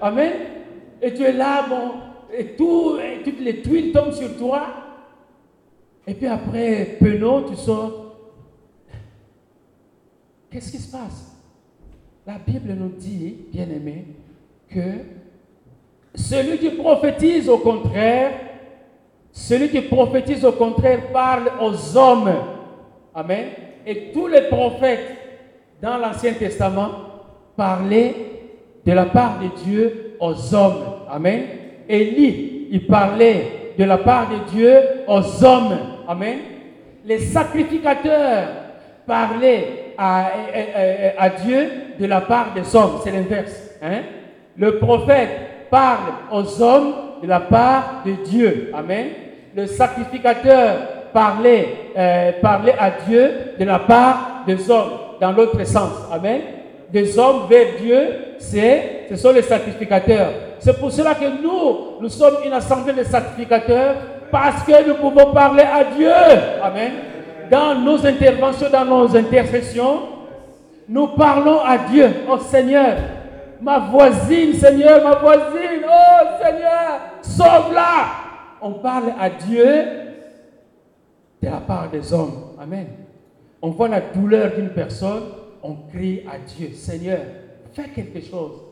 Amen. Et tu es là, bon, et, tout, et toutes les tuiles tombent sur toi. Et puis après, penaud, tu sors. Qu'est-ce qui se passe? La Bible nous dit, bien aimé, que celui qui prophétise au contraire, celui qui prophétise au contraire parle aux hommes. Amen. Et tous les prophètes dans l'Ancien Testament parlaient de la part de Dieu aux hommes. Amen. Élie, il parlait de la part de Dieu aux hommes. Amen. Les sacrificateurs parlaient à, Dieu de la part des hommes. C'est l'inverse. Hein? Le prophète parle aux hommes de la part de Dieu. Amen. Le sacrificateur parlait, euh, parlait à Dieu de la part des hommes, dans l'autre sens. Amen. Des hommes vers Dieu, c'est, ce sont les sacrificateurs. C'est pour cela que nous, nous sommes une assemblée de sacrificateurs, parce que nous pouvons parler à Dieu. Amen. Dans nos interventions, dans nos intercessions, nous parlons à Dieu. Oh Seigneur, ma voisine, Seigneur, ma voisine, oh Seigneur, sauve-la. On parle à Dieu de la part des hommes. Amen. On voit la douleur d'une personne, on crie à Dieu, Seigneur, fais quelque chose.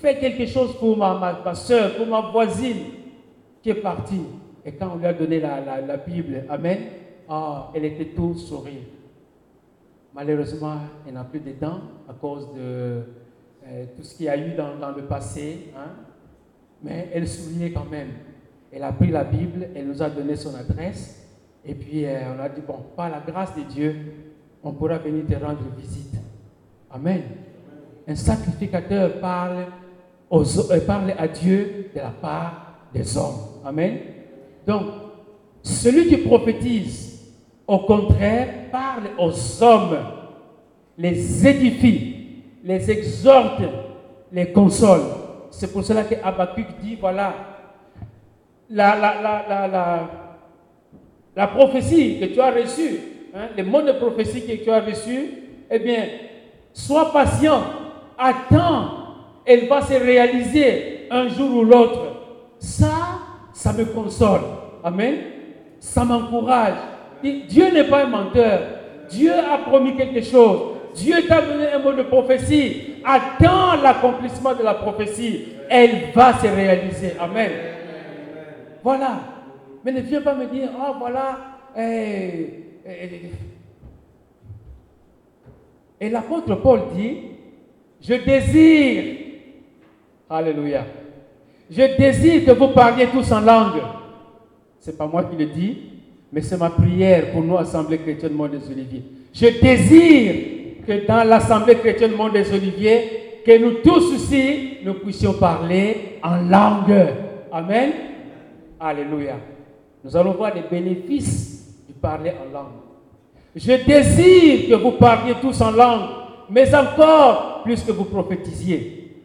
Fais quelque chose pour ma, ma, soeur, pour ma voisine qui est partie. Et quand on lui a donné la, Bible, Amen, ah, elle était tout sourire. Malheureusement, elle n'a plus de dents à cause de euh, tout ce qu'il y a eu dans, dans le passé. Hein. Mais elle souriait quand même. Elle a pris la Bible, elle nous a donné son adresse. Et puis euh, on a dit, bon, par la grâce de Dieu, on pourra venir te rendre visite. Amen. Un sacrificateur parle, aux, euh, parle à Dieu de la part des hommes. Amen. Donc, celui qui prophétise, au contraire, parle aux hommes, les édifie, les exhorte, les console. C'est pour cela que Habakkuk dit, voilà, la, prophétie que tu as reçue, hein, le monde de prophétie que tu as reçu, eh bien, sois patient, attends, elle va se réaliser un jour ou l'autre. Ça, ça me console. Amen. Ça m'encourage. Dieu n'est pas un menteur. Dieu a promis quelque chose. Dieu t'a donné un mot de prophétie. Attends l'accomplissement de la prophétie. Elle va se réaliser. Amen. Voilà. Mais ne viens pas me dire, oh voilà, et, l'apôtre Paul dit, je désire, alléluia, je désire que vous parliez tous en langue. Ce n'est pas moi qui le dis, mais c'est ma prière pour nous, Assemblée chrétienne Monde des Oliviers. Je désire que dans l'Assemblée chrétienne Monde des Oliviers, que nous tous ici, nous puissions parler en langue. Amen. Alléluia. Nous allons voir les bénéfices du parler en langue. Je désire que vous parliez tous en langue, mais encore plus que vous prophétisiez.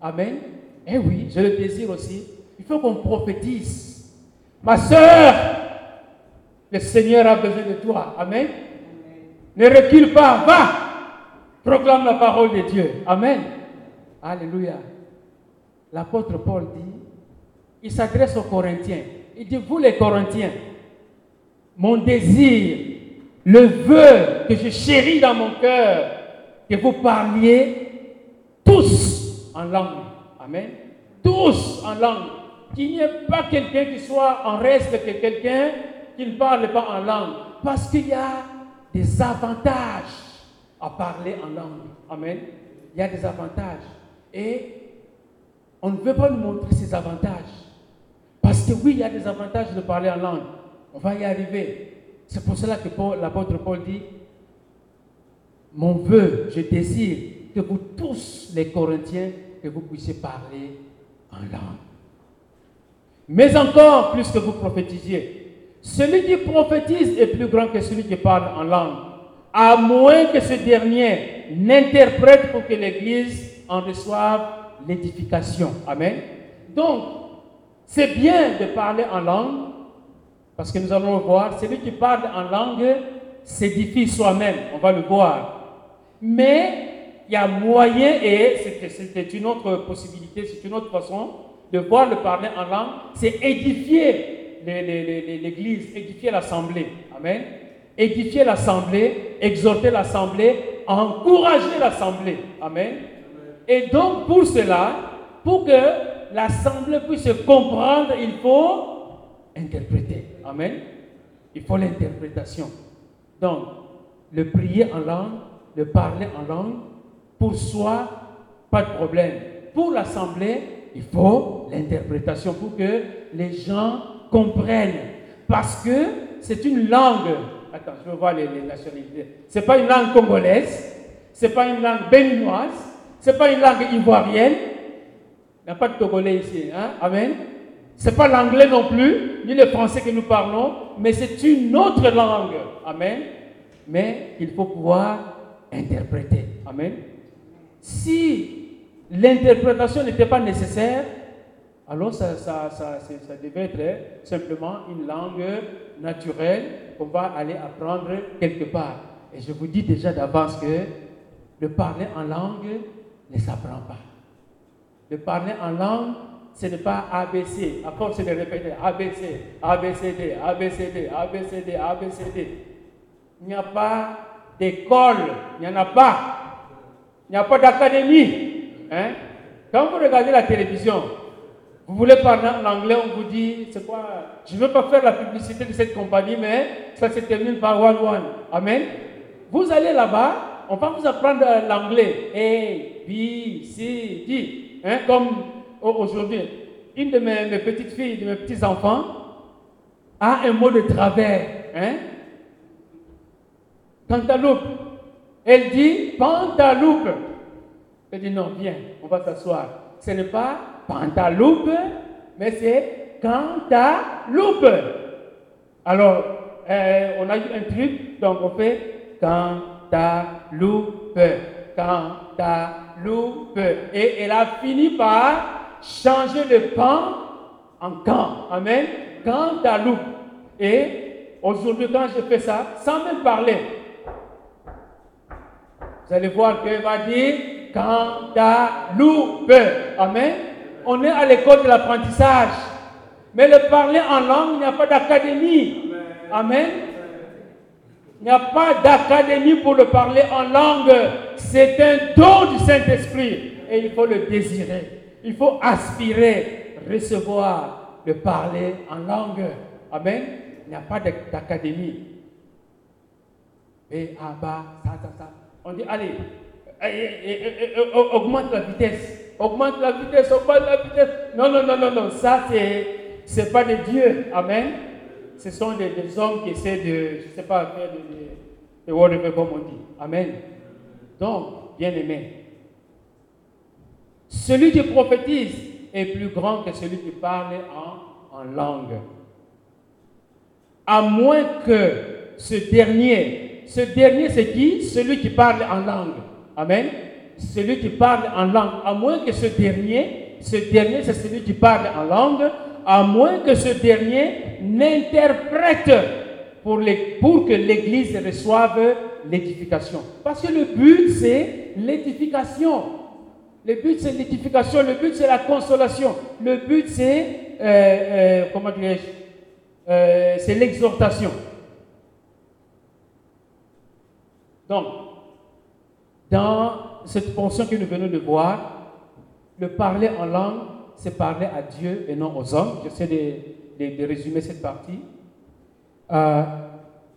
Amen. Eh oui, je le désire aussi. Il faut qu'on prophétise. Ma soeur, le Seigneur a besoin de toi. Amen. Ne recule pas, va. Proclame la parole de Dieu. Amen. Alléluia. L'apôtre Paul dit, il s'adresse aux Corinthiens. Il dit, vous les Corinthiens, mon désir, le vœu que je chéris dans mon cœur, que vous parliez tous en langue. Amen. Tous en langue. Qu'il n'y ait pas quelqu'un qui soit en reste que quelqu'un qui ne parle pas en langue. Parce qu'il y a des avantages à parler en langue. Amen. Il y a des avantages. Et on ne veut pas nous montrer ces avantages. Parce que oui, il y a des avantages de parler en langue. On va y arriver. C'est pour cela que l'apôtre Paul dit, mon vœu, je désire que vous tous, les Corinthiens, que vous puissiez parler en langue. Mais encore plus que vous prophétisiez. Celui qui prophétise est plus grand que celui qui parle en langue. À moins que ce dernier n'interprète pour que l'Église en reçoive l'édification. Amen. Donc, C'est bien de parler en langue, parce que nous allons le voir, celui qui parle en langue s'édifie soi-même, on va le voir. Mais il y a moyen, et c'était une autre possibilité, c'est une autre façon de voir le parler en langue, c'est édifier l'Église, édifier l'Assemblée. Amen. Édifier l'Assemblée, exhorter l'Assemblée, encourager l'Assemblée. Amen. Et donc pour cela, pour que l'Assemblée puisse comprendre, il faut interpréter. Amen. Il faut l'interprétation. Donc, le prier en langue, le parler en langue, pour soi, pas de problème. Pour l'Assemblée, il faut l'interprétation pour que les gens comprennent. Parce que c'est une langue. Attends, je veux voir les, nationalités. Ce n'est pas une langue congolaise, ce n'est pas une langue béninoise, ce n'est pas une langue ivoirienne. Il n'y a pas de Togolais ici. Hein? Amen. Ce n'est pas l'anglais non plus, ni le français que nous parlons, mais c'est une autre langue. Amen. Mais il faut pouvoir interpréter. Amen. Si l'interprétation n'était pas nécessaire, alors ça, devait être simplement une langue naturelle qu'on va aller apprendre quelque part. Et je vous dis déjà d'avance que le parler en langue ne s'apprend pas. Le parler en langue, ce n'est pas ABC. À force de répéter ABC, ABCD, ABCD, ABCD, ABCD. Il n'y a pas d'école, il n'y en a pas. Il n'y a pas d'académie. Hein? Quand vous regardez la télévision, vous voulez parler en anglais, on vous dit, c'est quoi? Je ne veux pas faire la publicité de cette compagnie, mais ça se termine par one one. Amen. Vous allez là-bas, on va vous apprendre l'anglais. A, B, C, D. Hein? Comme aujourd'hui, une de mes, petites filles, de mes petits enfants, a un mot de travers. Hein? Cantaloupe. Elle dit pantaloupe. Elle dit non, viens, on va s'asseoir. Ce n'est pas pantaloupe, mais c'est cantaloupe. Alors, euh, on a eu un truc, donc on fait cantaloupe, cantaloupe. Et elle a fini par changer le pan en can. Amen. Cantaloupe. Et aujourd'hui, quand je fais ça, sans même parler, vous allez voir qu'elle va dire cantaloupe. Amen. On est à l'école de l'apprentissage. Mais le parler en langue, il n'y a pas d'académie. Amen. Il n'y a pas d'académie pour le parler en langue. C'est un don du Saint-Esprit. Et il faut le désirer. Il faut aspirer, recevoir, le parler en langue. Amen. Il n'y a pas d'académie. Et ah bah, ça, ça, ça. On dit, allez, augmente la vitesse, augmente la vitesse, augmente la vitesse. Non, non, non, non, non, ça c'est, c'est pas de Dieu. Amen. Ce sont des, hommes qui essaient de, je ne sais pas, faire de, de whatever comme on dit. Amen. Donc, bien aimé, celui qui prophétise est plus grand que celui qui parle en, langue. À moins que ce dernier ce dernier, c'est qui? Celui qui parle en langue. Amen. Celui qui parle en langue. À moins que ce dernier, ce dernier, c'est celui qui parle en langue, à moins que ce dernier n'interprète pour que l'Église reçoive l'édification. Parce que le but, c'est l'édification. Le but, c'est l'édification. Le but, c'est la consolation. Le but, c'est, euh, euh, comment dirais-je, euh, c'est l'exhortation. Donc, dans cette portion que nous venons de voir, le parler en langue, c'est parler à Dieu et non aux hommes. J'essaie de, résumer cette partie.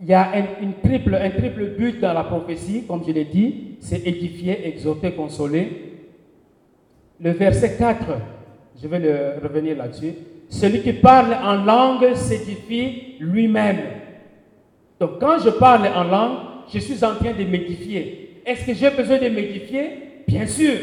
Il y a un, triple, un triple but dans la prophétie, comme je l'ai dit, c'est édifier, exhorter, consoler. Le verset 4, je vais revenir là-dessus. Celui qui parle en langue s'édifie lui-même. Donc quand je parle en langue, je suis en train de m'édifier. Est-ce que j'ai besoin de m'édifier? Bien sûr.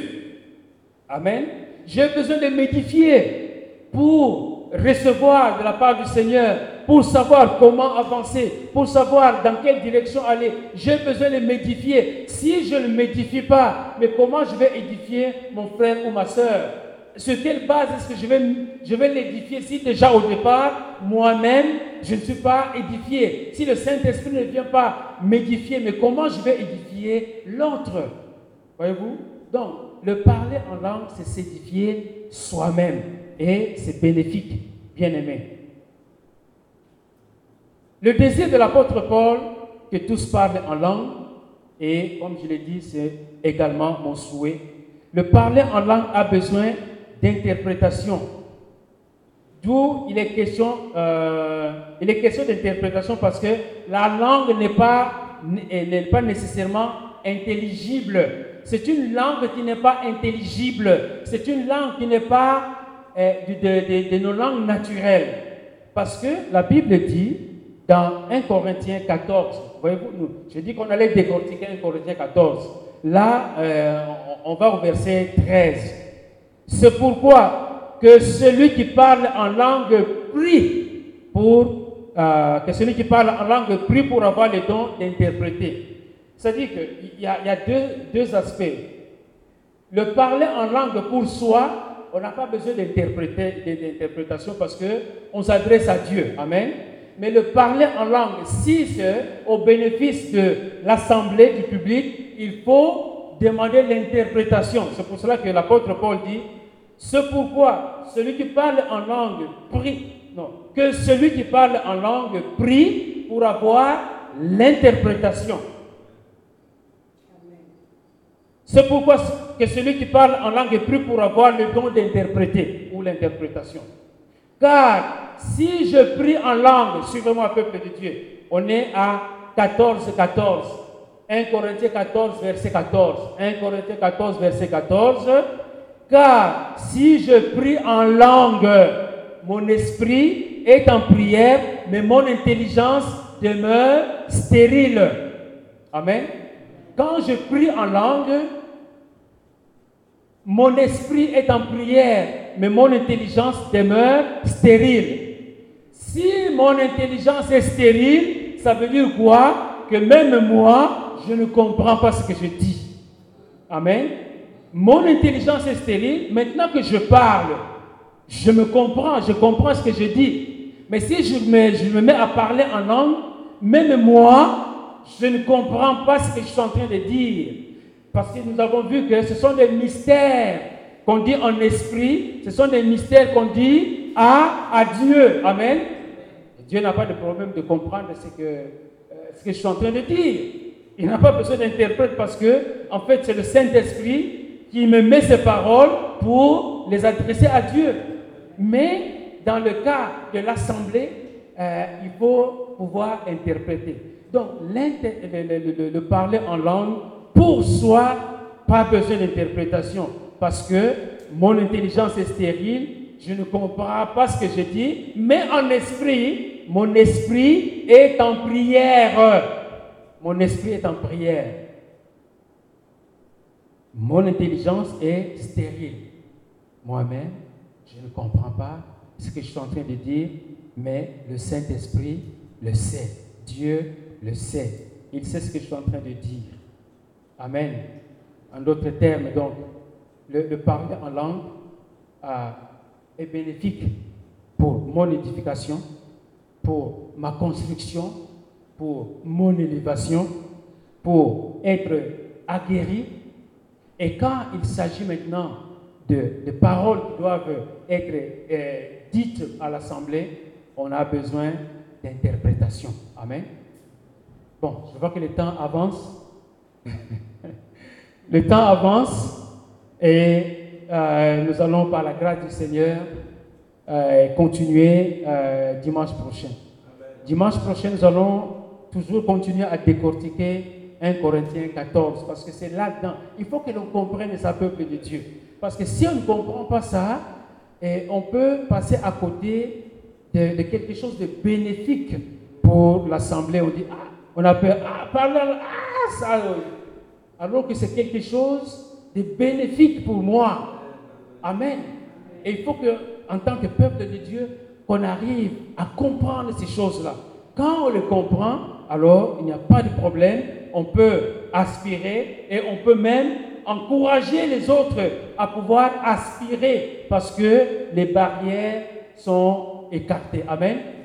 Amen. J'ai besoin de m'édifier pour recevoir de la part du Seigneur, pour savoir comment avancer, pour savoir dans quelle direction aller. J'ai besoin de m'édifier. Si je ne m'édifie pas, mais comment je vais édifier mon frère ou ma soeur sur quelle base est-ce que je vais, je vais l'édifier? Si déjà au départ, moi-même, je ne suis pas édifié Si le Saint-Esprit ne vient pas m'édifier, mais comment je vais édifier l'autre? Voyez-vous? Donc, le parler en langue, c'est s'édifier soi-même. Et c'est bénéfique, bien aimé. Le désir de l'apôtre Paul, que tous parlent en langue, et comme je l'ai dit, c'est également mon souhait. Le parler en langue a besoin d'interprétation. D'où il est question, euh, question d'interprétation parce que la langue n'est pas, pas nécessairement intelligible. C'est une langue qui n'est pas intelligible. C'est une langue qui n'est pas euh, de, nos langues naturelles. Parce que la Bible dit dans 1 Corinthiens 14, voyez-vous, je dis qu'on allait décortiquer 1 Corinthiens 14. Là, euh, on va au verset 13. C'est pourquoi que celui qui parle en langue prie pour euh, que celui qui parle en langue prie pour avoir le don d'interpréter. C'est-à-dire qu'il y a, y a deux, aspects. Le parler en langue pour soi, on n'a pas besoin d'interprétation parce qu'on s'adresse à Dieu. Amen. Mais le parler en langue, si c'est au bénéfice de l'assemblée, du public, il faut demander l'interprétation. C'est pour cela que l'apôtre Paul dit c'est pourquoi celui qui parle en langue prie, non, que celui qui parle en langue prie pour avoir l'interprétation. C'est pourquoi que celui qui parle en langue prie pour avoir le don d'interpréter ou l'interprétation. Car si je prie en langue, suivez-moi, peuple de Dieu, on est à 14, 14. 1 Corinthiens 14, verset 14. 1 Corinthiens 14, verset 14. Car si je prie en langue, mon esprit est en prière, mais mon intelligence demeure stérile. Amen. Quand je prie en langue, mon esprit est en prière, mais mon intelligence demeure stérile. Si mon intelligence est stérile, ça veut dire quoi? Que même moi, je ne comprends pas ce que je dis. Amen mon intelligence est stérile. Maintenant que je parle, je me comprends, je comprends ce que je dis. Mais si je me, je me mets à parler en langue, même moi, je ne comprends pas ce que je suis en train de dire. Parce que nous avons vu que ce sont des mystères qu'on dit en esprit, ce sont des mystères qu'on dit à, Dieu. Amen. Dieu n'a pas de problème de comprendre ce que, euh, ce que je suis en train de dire. Il n'a pas besoin d'interprète parce que, en fait, c'est le Saint-Esprit qui me met ces paroles pour les adresser à Dieu. Mais dans le cas de l'assemblée, euh, il faut pouvoir interpréter. Donc, le, parler en langue, pour soi, pas besoin d'interprétation. Parce que mon intelligence est stérile, je ne comprends pas ce que je dis, mais en esprit, mon esprit est en prière. Mon esprit est en prière. Mon intelligence est stérile. Moi-même, je ne comprends pas ce que je suis en train de dire, mais le Saint-Esprit le sait. Dieu le sait. Il sait ce que je suis en train de dire. Amen. En d'autres termes, donc, le, parler en langue euh, est bénéfique pour mon édification, pour ma construction, pour mon élévation, pour être aguerri et quand il s'agit maintenant de, paroles qui doivent être euh, dites à l'Assemblée, on a besoin d'interprétation. Amen. Bon, je vois que le temps avance. le temps avance et euh, nous allons, par la grâce du Seigneur, euh, continuer dimanche prochain. Dimanche prochain, nous allons toujours continuer à décortiquer 1 Corinthiens 14, parce que c'est là-dedans. Il faut que l'on comprenne sa peuple de Dieu. Parce que si on ne comprend pas ça, et eh, on peut passer à côté de, quelque chose de bénéfique pour l'assemblée. On dit, ah, on a peur, ah, parler, ah, ça, alors que c'est quelque chose de bénéfique pour moi. Amen. Et il faut que, en tant que peuple de Dieu, qu'on arrive à comprendre ces choses-là. Quand on le comprend, alors il n'y a pas de problème on peut aspirer et on peut même encourager les autres à pouvoir aspirer parce que les barrières sont écartées. Amen.